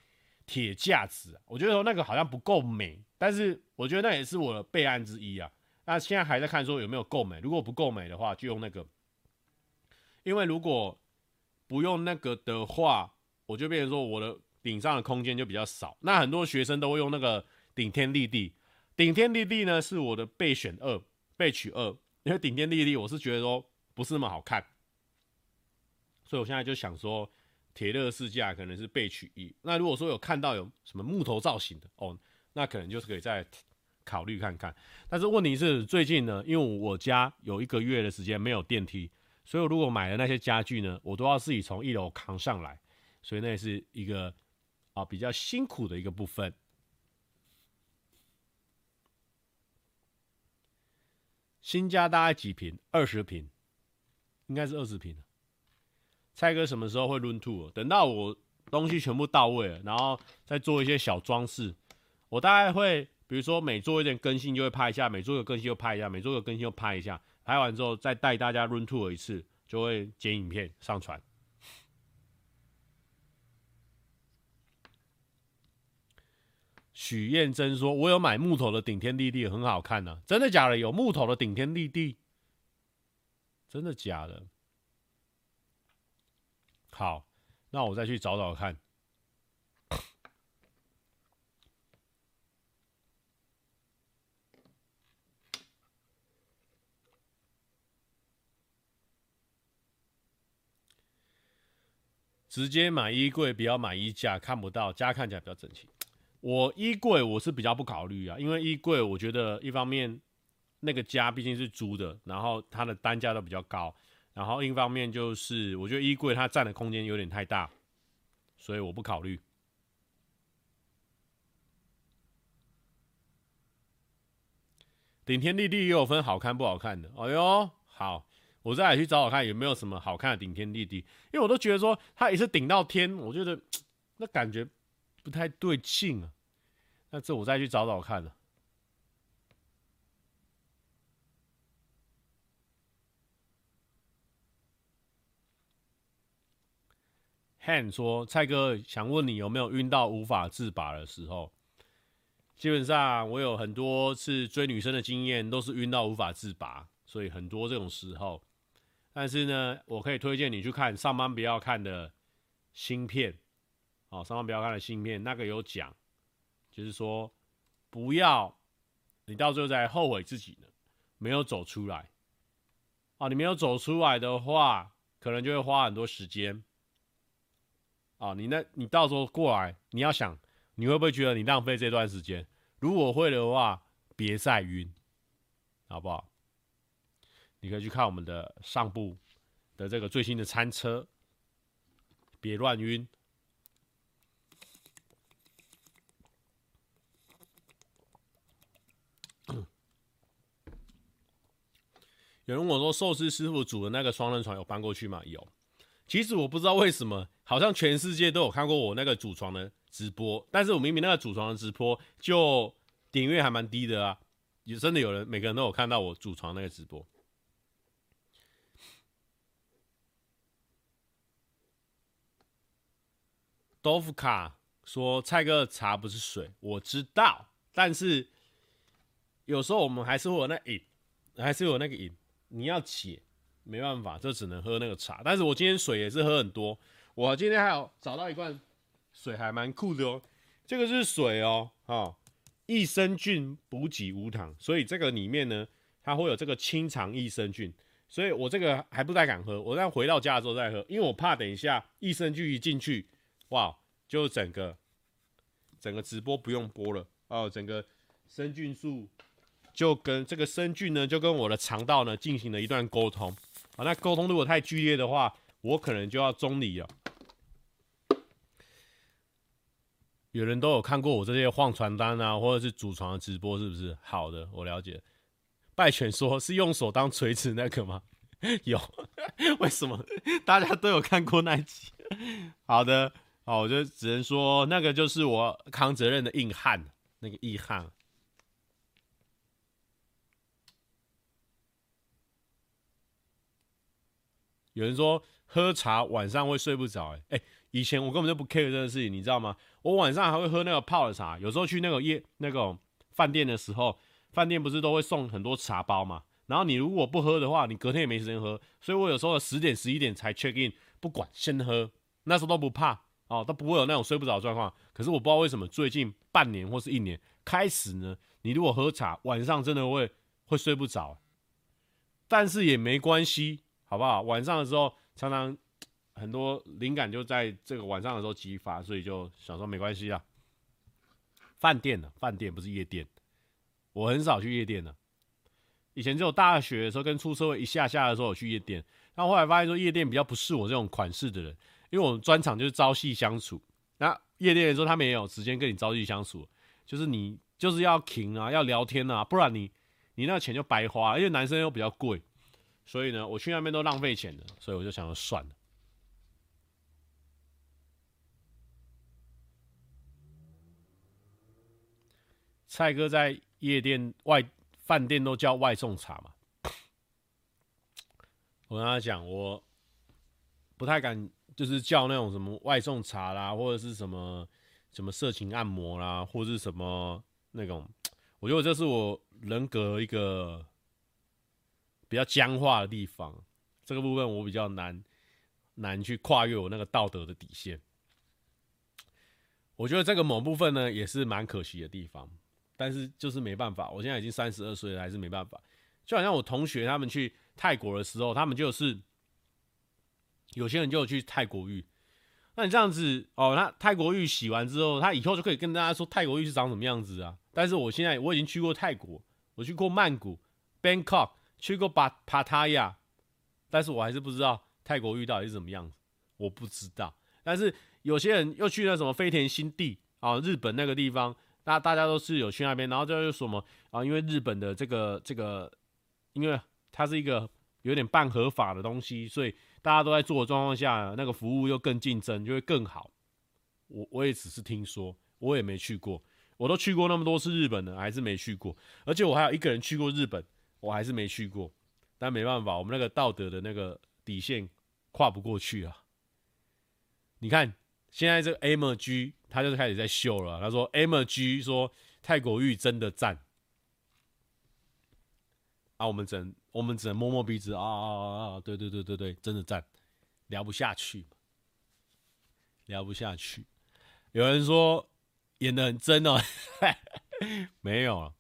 铁架子。我觉得那个好像不够美，但是我觉得那也是我的备案之一啊。那现在还在看说有没有够美，如果不够美的话，就用那个。因为如果不用那个的话，我就变成说我的顶上的空间就比较少。那很多学生都会用那个顶天立地，顶天立地呢是我的备选二，备取二。因为顶天立地，我是觉得说不是那么好看，所以我现在就想说铁乐式架可能是备取一。那如果说有看到有什么木头造型的哦，那可能就是可以再。考虑看看，但是问题是最近呢，因为我家有一个月的时间没有电梯，所以如果买的那些家具呢，我都要自己从一楼扛上来，所以那也是一个啊比较辛苦的一个部分。新家大概几平？二十平，应该是二十平。蔡哥什么时候会 run tour？等到我东西全部到位了，然后再做一些小装饰，我大概会。比如说每做一点更新就会拍一下，每做一个更新就拍一下，每做一个更新就拍一下，拍完之后再带大家 run to 一次，就会剪影片上传。许燕珍说：“我有买木头的顶天立地，很好看呢、真的假的？有木头的顶天立地？真的假的？好，那我再去找找看。”直接买衣柜，不要买衣架，看不到，家看起来比较整齐。我衣柜我是比较不考虑啊，因为衣柜我觉得一方面那个家毕竟是租的，然后它的单价都比较高，然后另一方面就是我觉得衣柜它占的空间有点太大，所以我不考虑。顶天立地也有分好看不好看的，哎呦，好。我再来去找找看有没有什么好看的顶天立地，因为我都觉得说它一次顶到天，我觉得 那感觉不太对劲啊。那这我再去找找看了。Han 说：“蔡哥想问你有没有晕到无法自拔的时候？基本上我有很多次追女生的经验，都是晕到无法自拔，所以很多这种时候。”但是呢，我可以推荐你去看上班不要看的新片，哦，上班不要看的新片，那个有讲，就是说不要你到最后再后悔自己呢，没有走出来，啊，你没有走出来的话，可能就会花很多时间，啊，你那，你到时候过来，你要想，你会不会觉得你浪费这段时间？如果会的话，别再晕，好不好？你可以去看我们的上部的这个最新的餐车，别乱晕。有人问我说：“寿司师傅煮的那个双人床有搬过去吗？”有。其实我不知道为什么，好像全世界都有看过我那个组床的直播，但是我明明那个组床的直播就点阅还蛮低的啊，也真的有人，每个人都有看到我组床那个直播。豆腐卡说蔡哥的茶不是水，我知道，但是有时候我们还是会有那瘾，还是有那个瘾，你要解，没办法，就只能喝那个茶。但是我今天水也是喝很多，我今天还有找到一罐水，还蛮酷的哦。这个是水哦，哦，益生菌补给无糖，所以这个里面呢，它会有这个清肠益生菌。所以我这个还不太敢喝，我再回到家的时候再喝，因为我怕等一下益生菌一进去，哇，就整个整个直播不用播了哦，整个生菌素就跟这个生菌呢，就跟我的肠道呢进行了一段沟通啊。那沟通如果太剧烈的话，我可能就要中离了。有人都有看过我这些晃传单啊，或者是主床的直播，是不是？好的，我了解。拜犬说：“是用手当锤子那个吗？” 有，为什么大家都有看过那一集？好的，好，我就只能说那个就是我扛责任的硬汉，那个硬汉。有人说喝茶晚上会睡不着，哎，以前我根本就不 care 这个事情，你知道吗？我晚上还会喝那个泡的茶，有时候去那个夜那个饭店的时候。饭店不是都会送很多茶包嘛？然后你如果不喝的话，你隔天也没时间喝。所以我有时候十点、十一点才 check in，不管先喝，那时候都不怕哦，都不会有那种睡不着状况。可是我不知道为什么最近半年或是一年开始呢，你如果喝茶，晚上真的会会睡不着。但是也没关系，好不好？晚上的时候常常 很多灵感就在这个晚上的时候激发，所以就想说没关系啊。饭店呢饭店不是夜店。我很少去夜店的，以前只有大学的时候跟出社会一下下的时候有去夜店，但后来发现说夜店比较不是我这种款式的人，因为我们专场就是朝夕相处。那夜店的时候他们也有时间跟你朝夕相处，就是你就是要停啊，要聊天啊，不然你你那个钱就白花，因为男生又比较贵，所以呢，我去那边都浪费钱的，所以我就想要算了。蔡哥在。夜店外饭店都叫外送茶嘛？我跟他讲，我不太敢，就是叫那种什么外送茶啦，或者是什么什么色情按摩啦，或者是什么那种。我觉得这是我人格一个比较僵化的地方。这个部分我比较难难去跨越我那个道德的底线。我觉得这个某部分呢，也是蛮可惜的地方。但是就是没办法，我现在已经三十二岁了，还是没办法。就好像我同学他们去泰国的时候，他们就是有些人就有去泰国浴。那你这样子哦，那泰国浴洗完之后，他以后就可以跟大家说泰国浴是长什么样子啊？但是我现在我已经去过泰国，我去过曼谷、Bangkok，去过巴帕塔亚，但是我还是不知道泰国浴到底是怎么样子，我不知道。但是有些人又去了什么飞田新地啊，日本那个地方。那大家都是有去那边，然后就是什么啊？因为日本的这个这个，因为它是一个有点半合法的东西，所以大家都在做的状况下，那个服务又更竞争，就会更好。我我也只是听说，我也没去过，我都去过那么多次日本了，还是没去过。而且我还有一个人去过日本，我还是没去过。但没办法，我们那个道德的那个底线跨不过去啊。你看。现在这个 MG 他就是开始在秀了。他说 MG 说泰国玉真的赞啊，我们只能我们只能摸摸鼻子啊啊啊啊！对对对对对，真的赞，聊不下去，聊不下去。有人说演得很真哦，没有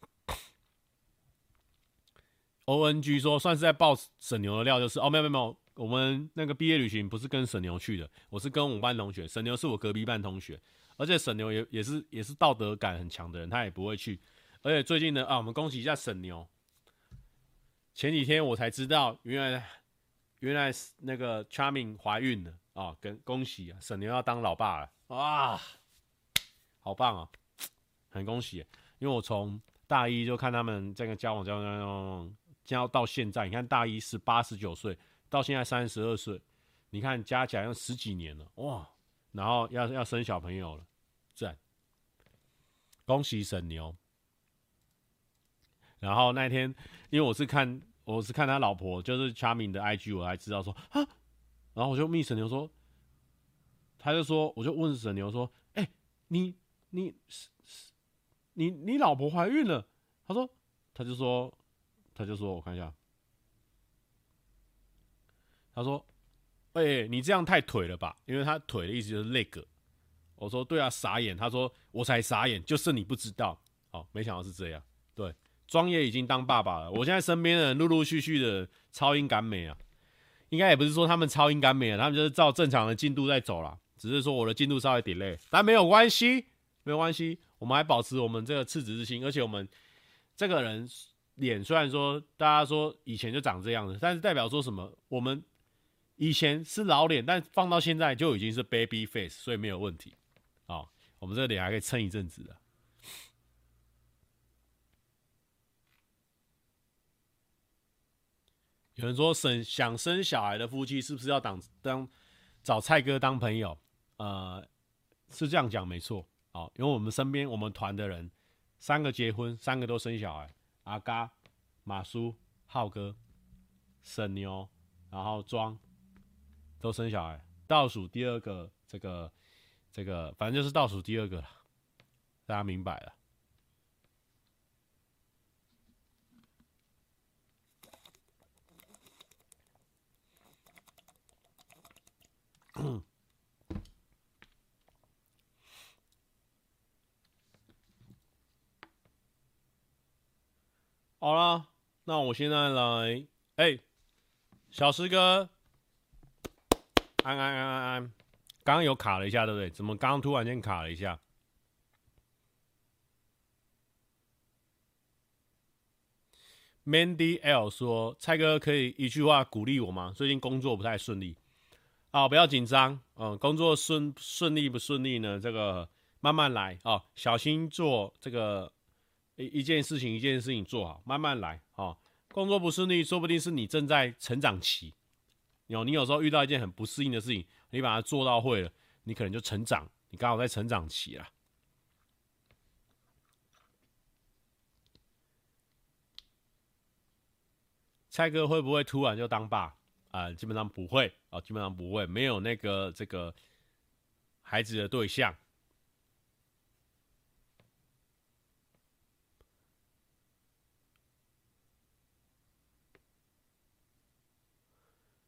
ONG 说算是在爆沈牛的料，就是哦，没有没有。我们那个毕业旅行不是跟沈牛去的，我是跟我们班同学。沈牛是我隔壁班同学，而且沈牛也也是也是道德感很强的人，他也不会去。而且最近呢，啊，我们恭喜一下沈牛。前几天我才知道，原来原来那个 Charming 怀孕了啊，跟恭喜啊，沈牛要当老爸了，哇，好棒啊，很恭喜。因为我从大一就看他们这个交往交往交往将要到现在，你看大一十八十九岁。到现在三十二岁，你看加起来要十几年了哇！然后要要生小朋友了，赞！恭喜沈牛。然后那天，因为我是看我是看他老婆，就是 Charmin 的 IG，我才知道说啊，然后我就密沈牛说，他就说，我就问沈牛说，哎、你你是是，你你老婆怀孕了？他说，他就说，他就说我看一下，他说，哎、你这样太腿了吧？因为他腿的意思就是 leg。我说对啊，傻眼。他说我才傻眼，就是你不知道。好，没想到是这样。对，庄爷已经当爸爸了。我现在身边的人陆陆续续的超英赶美啊。应该也不是说他们超英赶美了，他们就是照正常的进度在走了，只是说我的进度稍微 delay，但没有关系，没有关系，我们还保持我们这个赤子之心，而且我们这个人脸虽然说大家说以前就长这样子，但是代表说什么？我们以前是老脸，但放到现在就已经是 baby face，所以没有问题。哦，我们这个脸还可以撑一阵子的。有人说生想生小孩的夫妻是不是要当当找蔡哥当朋友？呃，是这样讲没错。哦，因为我们身边我们团的人三个结婚，三个都生小孩。阿嘎、马叔、浩哥、沈牛，然后庄都生小孩。倒数第二个，这个这个，反正就是倒数第二个了。大家明白了。好了，那我现在来，哎、小师哥，安安安安安，刚刚有卡了一下，对不对？怎么刚突然间卡了一下？Mandy L 说：“蔡哥可以一句话鼓励我吗？最近工作不太顺利。”好，不要紧张，嗯，工作顺顺利不顺利呢？这个慢慢来哦，小心做这个一一件事情一件事情做好，慢慢来哦。工作不顺利，说不定是你正在成长期。有你有时候遇到一件很不适应的事情，你把它做到会了，你可能就成长，你刚好在成长期了。蔡哥会不会突然就当爸？啊、基本上不会啊、基本上不会，没有那个这个孩子的对象。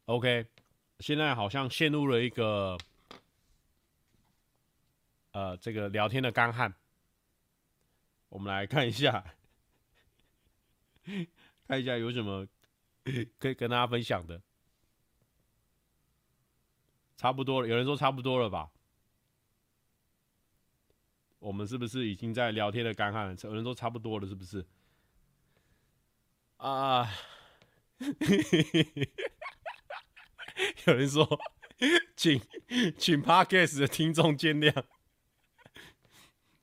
OK，现在好像陷入了一个呃这个聊天的干旱，我们来看一下，看一下有什么可以跟大家分享的。差不多了，有人说差不多了吧？我们是不是已经在聊天的干旱了？有人说差不多了，是不是？啊！有人说，请请 Podcast 的听众见谅。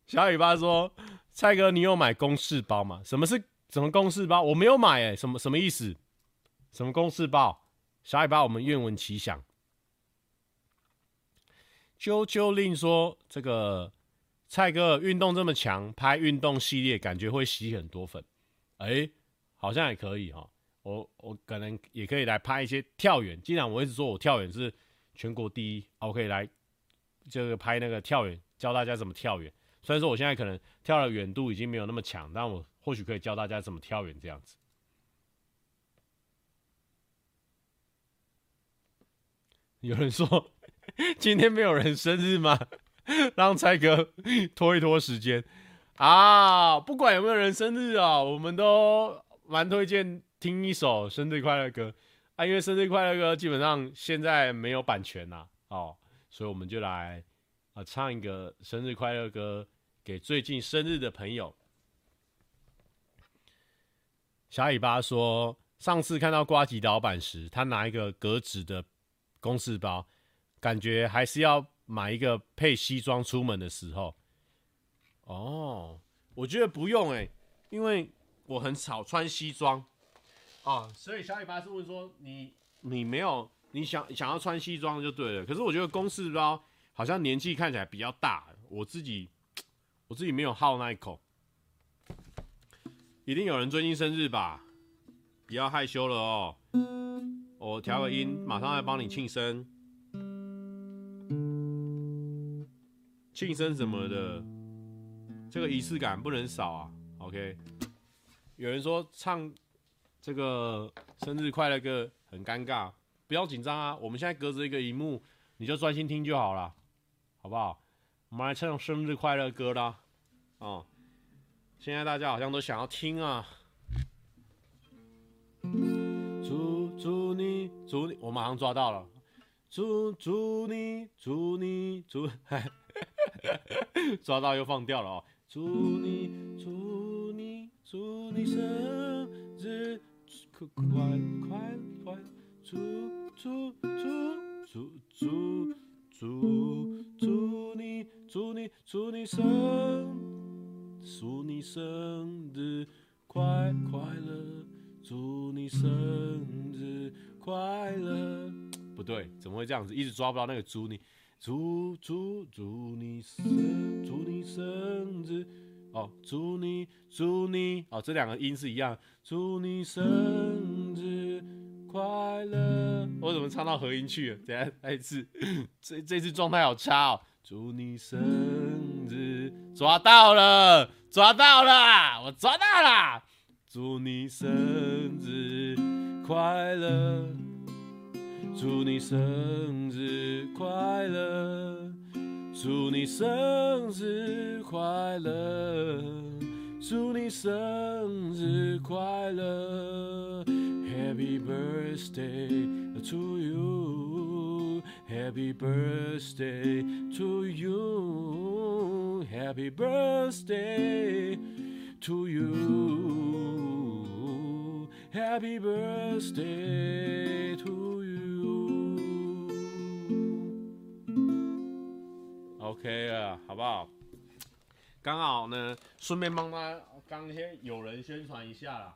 小尾巴说：“蔡哥，你有买公式包吗？什么是什么公式包？我没有买、哎，什么什么意思？什么公式包？小尾巴，我们愿闻其详。”啾啾令说：“这个蔡哥运动这么强，拍运动系列感觉会吸很多粉。哎、好像也可以哈。我我可能也可以来拍一些跳远。既然我一直说我跳远是全国第一，我可以来这个拍那个跳远，教大家怎么跳远。虽然说我现在可能跳的远度已经没有那么强，但我或许可以教大家怎么跳远这样子。有人说。”今天没有人生日吗？让蔡哥拖一拖时间啊！不管有没有人生日啊，我们都蛮推荐听一首生日快乐歌啊，因为生日快乐歌基本上现在没有版权呐，哦，所以我们就来啊唱一个生日快乐歌给最近生日的朋友。小尾巴说，上次看到瓜吉老板时，他拿一个格子的公事包。感觉还是要买一个配西装出门的时候。哦，我觉得不用哎、因为我很少穿西装啊，所以小尾巴是问说你你没有你想想要穿西装就对了。可是我觉得公事包好像年纪看起来比较大，我自己我自己没有好那一口。一定有人最近生日吧？不要害羞了哦，我调个音，马上来帮你庆生。庆生什么的，这个仪式感不能少啊。OK，有人说唱这个生日快乐歌很尴尬，不要紧张啊，我们现在隔着一个荧幕，你就专心听就好了，好不好？我们来唱生日快乐歌啦，哦，现在大家好像都想要听啊。祝祝你祝你，我马上抓到了。祝祝你祝你祝，抓到又放掉了哦。祝你祝你祝你生日快快快，祝祝祝祝祝祝祝你祝你祝你生祝你生日快快乐。祝你生日快乐！不对，怎么会这样子？一直抓不到那个祝你，祝祝祝你生，祝你生日哦，祝你祝你哦，这两个音是一样。祝你生日快乐！我怎么唱到合音去了？等下再一次，这这次状态好差哦。祝你生日，抓到了，抓到了，我抓到了。祝你生日快乐！祝你生日快乐！祝你生日快乐！祝你生日快乐！Happy birthday to you! Happy birthday to you! Happy birthday to you! Happy birthday to OK 啊，好不好？刚好呢，顺便帮他刚先有人宣传一下啦。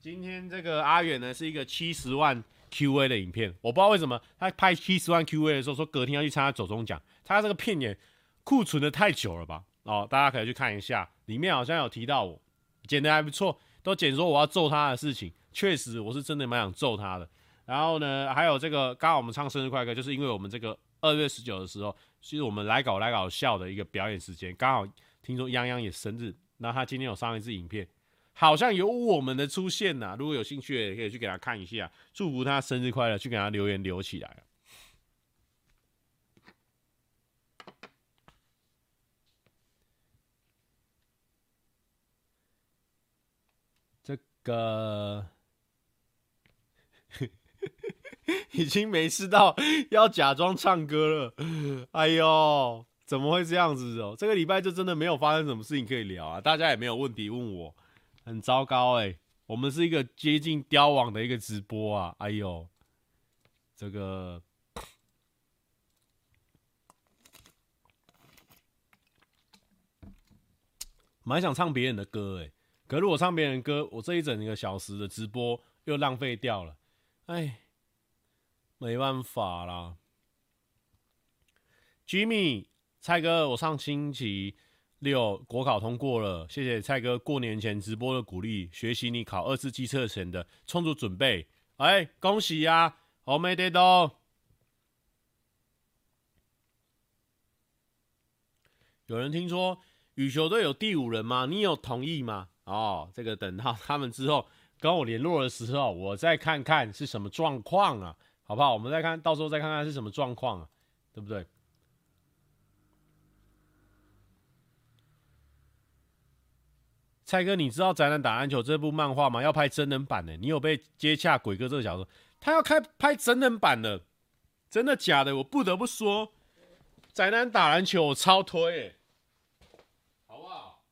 今天这个阿远呢是一个七十万 QA 的影片，我不知道为什么他拍七十万 QA 的时候说隔天要去参加走钟奖，他这个片也库存的太久了吧？哦，大家可以去看一下，里面好像有提到我，剪的还不错，都剪说我要揍他的事情。确实，我是真的蛮想揍他的。然后呢，还有这个，刚好我们唱生日快歌，就是因为我们这个二月十九的时候，其实我们来搞来搞笑的一个表演时间，刚好听说泱泱也生日，那他今天有上一次影片，好像有我们的出现呐。如果有兴趣的，也可以去给他看一下，祝福他生日快乐，去给他留言留起来。这个。已经没事到要假装唱歌了，哎呦，怎么会这样子哦？这个礼拜就真的没有发生什么事情可以聊啊，大家也没有问题问我，很糟糕哎。我们是一个接近凋亡的一个直播啊，哎呦，这个蛮想唱别人的歌哎，可是如果唱别人的歌，我这一整个小时的直播又浪费掉了。哎，没办法啦，Jimmy，蔡哥，我上星期六国考通过了，谢谢蔡哥过年前直播的鼓励，学习你考二次基测前的充足准备。哎，恭喜呀，我没得到。有人听说羽球队有第五人吗？你有同意吗？哦，这个等到他们之后。跟我联络的时候，我再看看是什么状况啊，好不好？我们再看到时候再看看是什么状况啊，对不对？蔡哥，你知道《宅男打篮球》这部漫画吗？要拍真人版的，你有被接洽鬼哥这个角色？他要开拍真人版的，真的假的？我不得不说，《宅男打篮球》我超推好不好。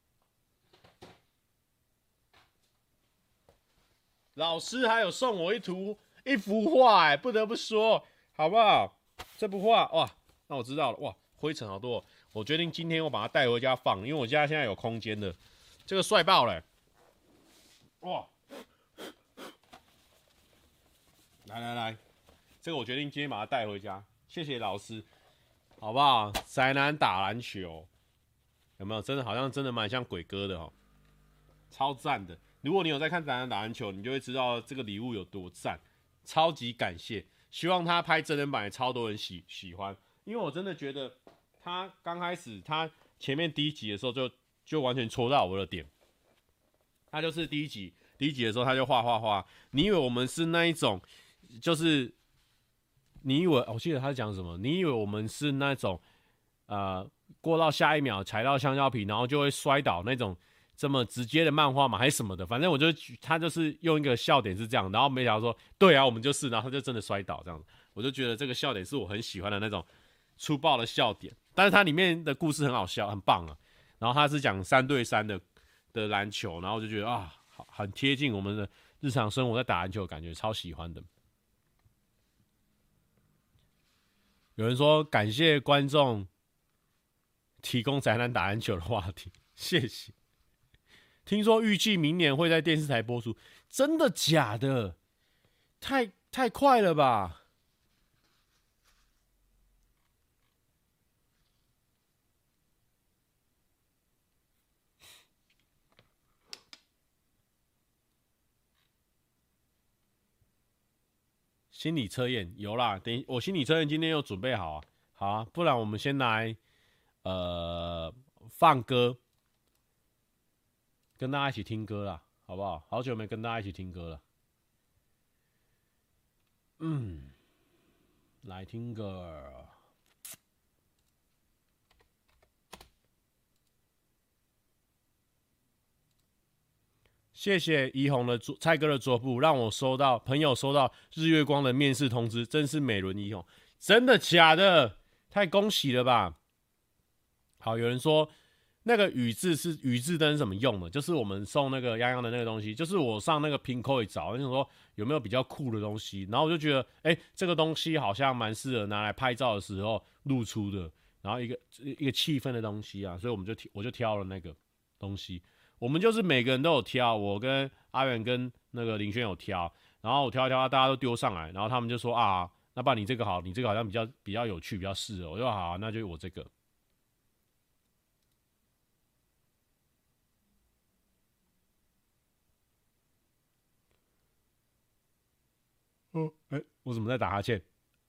老师还有送我一图一幅画，哎，不得不说，好不好？这幅画哇，那我知道了，哇，灰尘好多。我决定今天我把它带回家放，因为我家现在有空间的，这个帅爆了，哇！来来来，这个我决定今天把它带回家，谢谢老师，好不好？宅男打篮球，有没有？真的好像真的蛮像鬼哥的哦，超赞的。如果你有在看《宅男打篮球》，你就会知道这个礼物有多赞，超级感谢！希望他拍真人版也超多人喜喜欢，因为我真的觉得他刚开始他前面第一集的时候就就完全戳到我的点。他就是第一集第一集的时候他就画画画，你以为我们是那一种，就是你以为我记得他讲什么？你以为我们是那种呃过到下一秒踩到香蕉皮然后就会摔倒那种这么直接的漫画嘛？还是什么的？反正我就他就是用一个笑点是这样，然后没想到说对啊，我们就是，然后他就真的摔倒这样子。我就觉得这个笑点是我很喜欢的那种粗暴的笑点，但是它里面的故事很好笑，很棒啊。然后他是讲三对三的的篮球，然后我就觉得啊，好很贴近我们的日常生活，在打篮球的感觉超喜欢的。有人说感谢观众提供宅男打篮球的话题，谢谢。听说预计明年会在电视台播出，真的假的？太太快了吧！心理测验有啦，等我心理测验今天又准备好啊，好啊，不然我们先来呃放歌，跟大家一起听歌啦，好不好？好久没跟大家一起听歌了，嗯，来听歌。谢谢怡红的桌蔡哥的桌布，让我收到朋友收到日月光的面试通知，真是美轮怡红，真的假的？太恭喜了吧！好，有人说那个宇智是宇智灯怎么用的？就是我们送那个泱泱的那个东西，就是我上那个 Pinkoi 找，那种说有没有比较酷的东西，然后我就觉得，哎、这个东西好像蛮适合拿来拍照的时候露出的，然后一个一个气氛的东西啊，所以我们就我就挑了那个东西。我们就是每个人都有挑，我跟阿远跟那个林轩有挑，然后我挑一挑，大家都丢上来，然后他们就说啊，那爸你这个好，你这个好像比较比较有趣，比较适合。我说好，那就我这个。哦，哎，我怎么在打哈欠？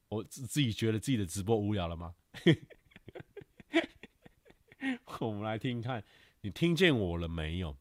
我自自己觉得自己的直播无聊了吗？我们来听看。你听见我了没有？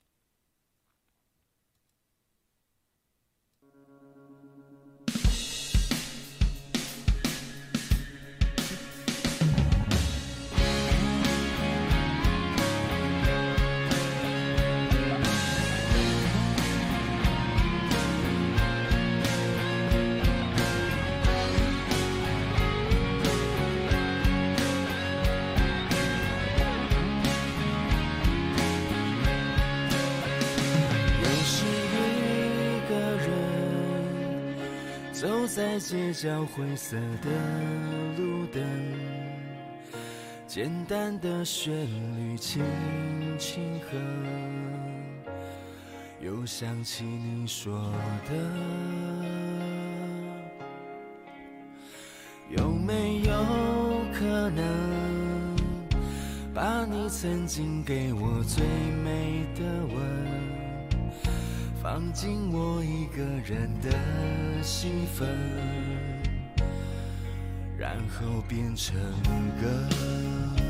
走在街角灰色的路灯，简单的旋律轻轻和，又想起你说的，有没有可能把你曾经给我最美的吻？放进我一个人的戏份，然后变成歌。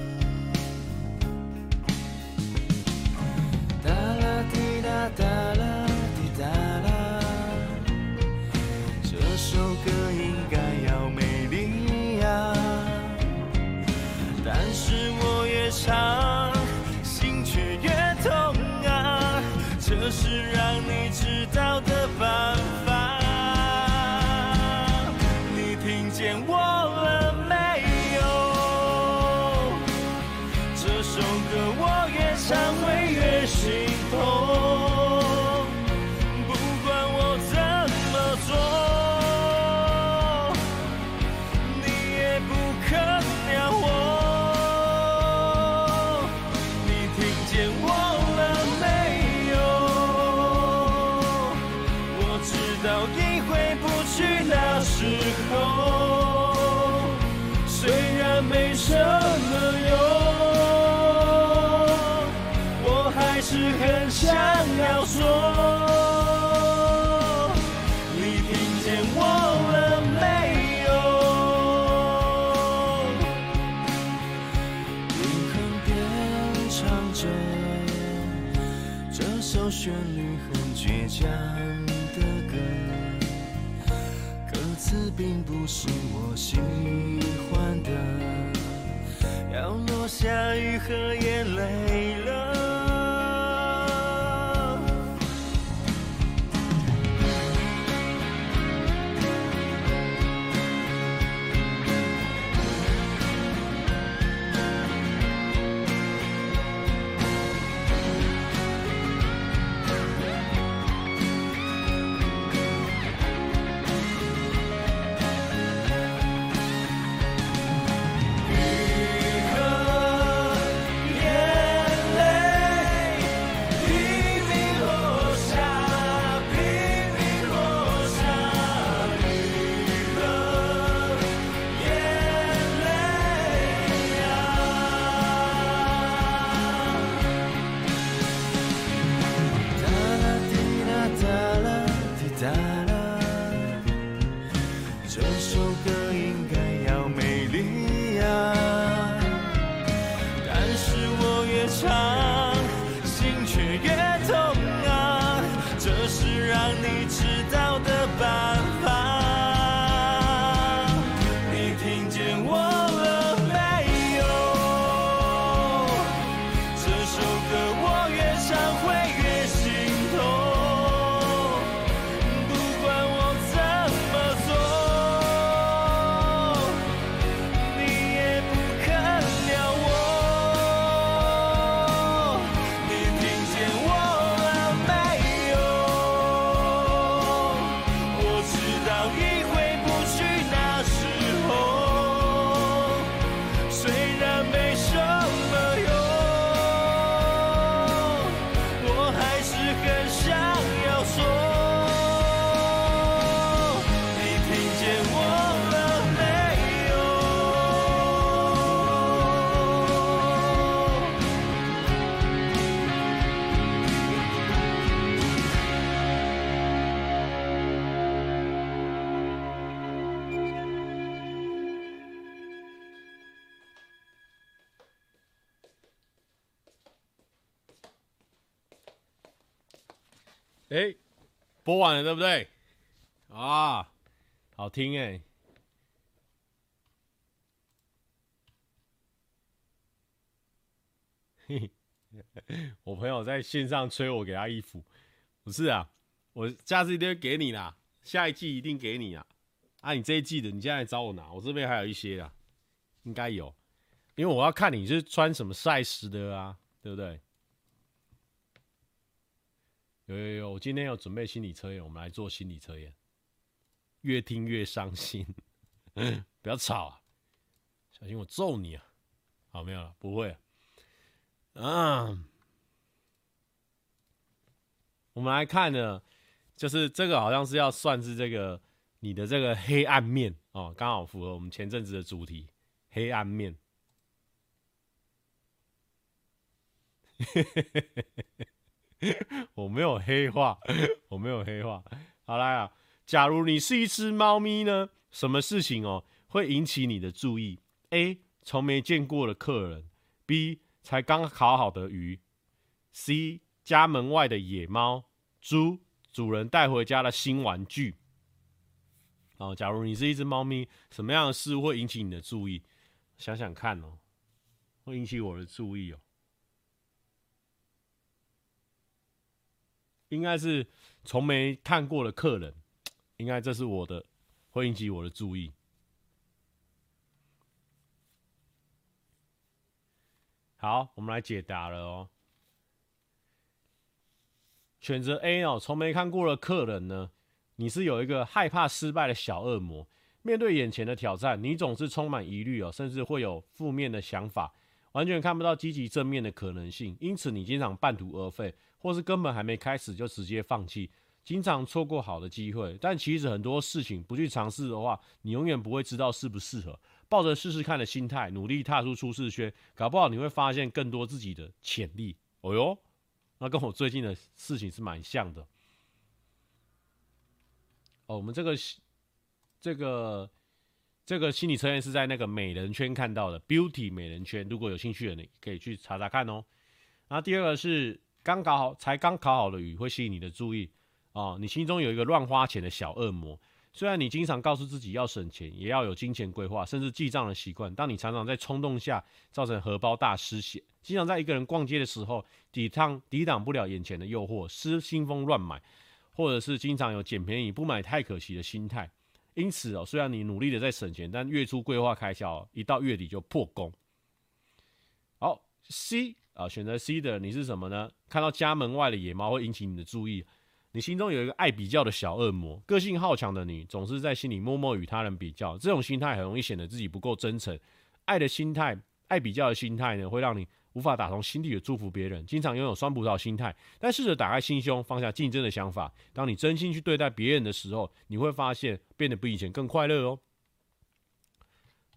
不是我喜欢的，要落下雨和眼泪播完了对不对？啊，好听哎！嘿，我朋友在线上催我给他衣服，不是啊，我下次一定会给你啦，下一季一定给你啊！啊，你这一季的，你现在找我拿，我这边还有一些啊，应该有，因为我要看你是穿什么赛事的啊，对不对？有有有，我今天有准备心理测验，我们来做心理测验。越听越伤心，不要吵啊！小心我揍你啊！好，没有了，不会啊。我们来看呢，就是这个好像是要算是这个你的这个黑暗面哦，刚好符合我们前阵子的主题——黑暗面。我没有黑化，我没有黑化。好来啊，假如你是一只猫咪呢？什么事情哦会引起你的注意？A. 从没见过的客人；B. 才刚烤好的鱼；C. 家门外的野猫；猪主人带回家的新玩具。哦，假如你是一只猫咪，什么样的事会引起你的注意？想想看哦，会引起我的注意哦。应该是从没看过的客人，应该这是我的，会引起我的注意。好，我们来解答了哦。选择 A 哦，从没看过的客人呢，你是有一个害怕失败的小恶魔，面对眼前的挑战，你总是充满疑虑哦，甚至会有负面的想法，完全看不到积极正面的可能性，因此你经常半途而废。或是根本还没开始就直接放弃，经常错过好的机会。但其实很多事情不去尝试的话，你永远不会知道适不适合。抱着试试看的心态，努力踏出舒适圈，搞不好你会发现更多自己的潜力。哦哟，那跟我最近的事情是蛮像的。哦，我们这个这个这个心理测验是在那个美人圈看到的，Beauty 美人圈。如果有兴趣的，你可以去查查看哦。然后第二个是。刚考好才刚考好的鱼会吸引你的注意啊、哦。你心中有一个乱花钱的小恶魔，虽然你经常告诉自己要省钱，也要有金钱规划，甚至记账的习惯。当你常常在冲动下造成荷包大失血，经常在一个人逛街的时候抵抗抵挡不了眼前的诱惑，失心疯乱买，或者是经常有捡便宜不买太可惜的心态。因此哦，虽然你努力的在省钱，但月初规划开销，一到月底就破功。好，C 啊，选择 C 的你是什么呢？看到家门外的野猫会引起你的注意，你心中有一个爱比较的小恶魔，个性好强的你总是在心里默默与他人比较，这种心态很容易显得自己不够真诚。爱的心态，爱比较的心态呢，会让你。无法打从心底的祝福别人，经常拥有酸葡萄心态，但试着打开心胸，放下竞争的想法。当你真心去对待别人的时候，你会发现变得比以前更快乐哦。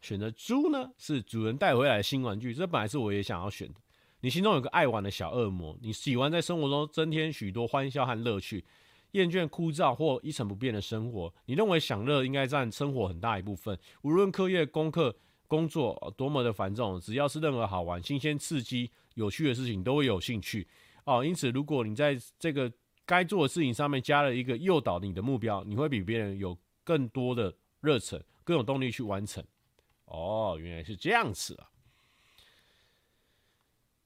选择猪呢，是主人带回来的新玩具，这本来是我也想要选的。你心中有个爱玩的小恶魔，你喜欢在生活中增添许多欢笑和乐趣，厌倦枯燥或一成不变的生活。你认为享乐应该占生活很大一部分，无论课业、功课。工作多么的繁重，只要是任何好玩、新鲜、刺激、有趣的事情，都会有兴趣哦。因此，如果你在这个该做的事情上面加了一个诱导你的目标，你会比别人有更多的热忱，更有动力去完成。哦，原来是这样子啊！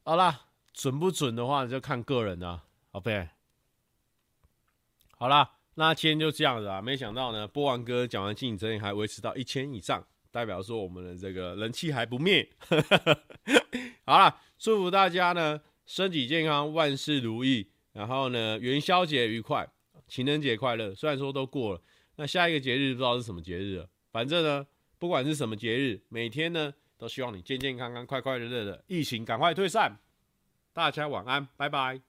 好啦，准不准的话就看个人啊。OK，好啦，那今天就这样子啊。没想到呢，播完歌讲完竞争还维持到一千以上。代表说我们的这个人气还不灭，好了，祝福大家呢身体健康，万事如意，然后呢元宵节愉快，情人节快乐。虽然说都过了，那下一个节日不知道是什么节日了，反正呢不管是什么节日，每天呢都希望你健健康康、快快乐乐的，疫情赶快退散。大家晚安，拜拜。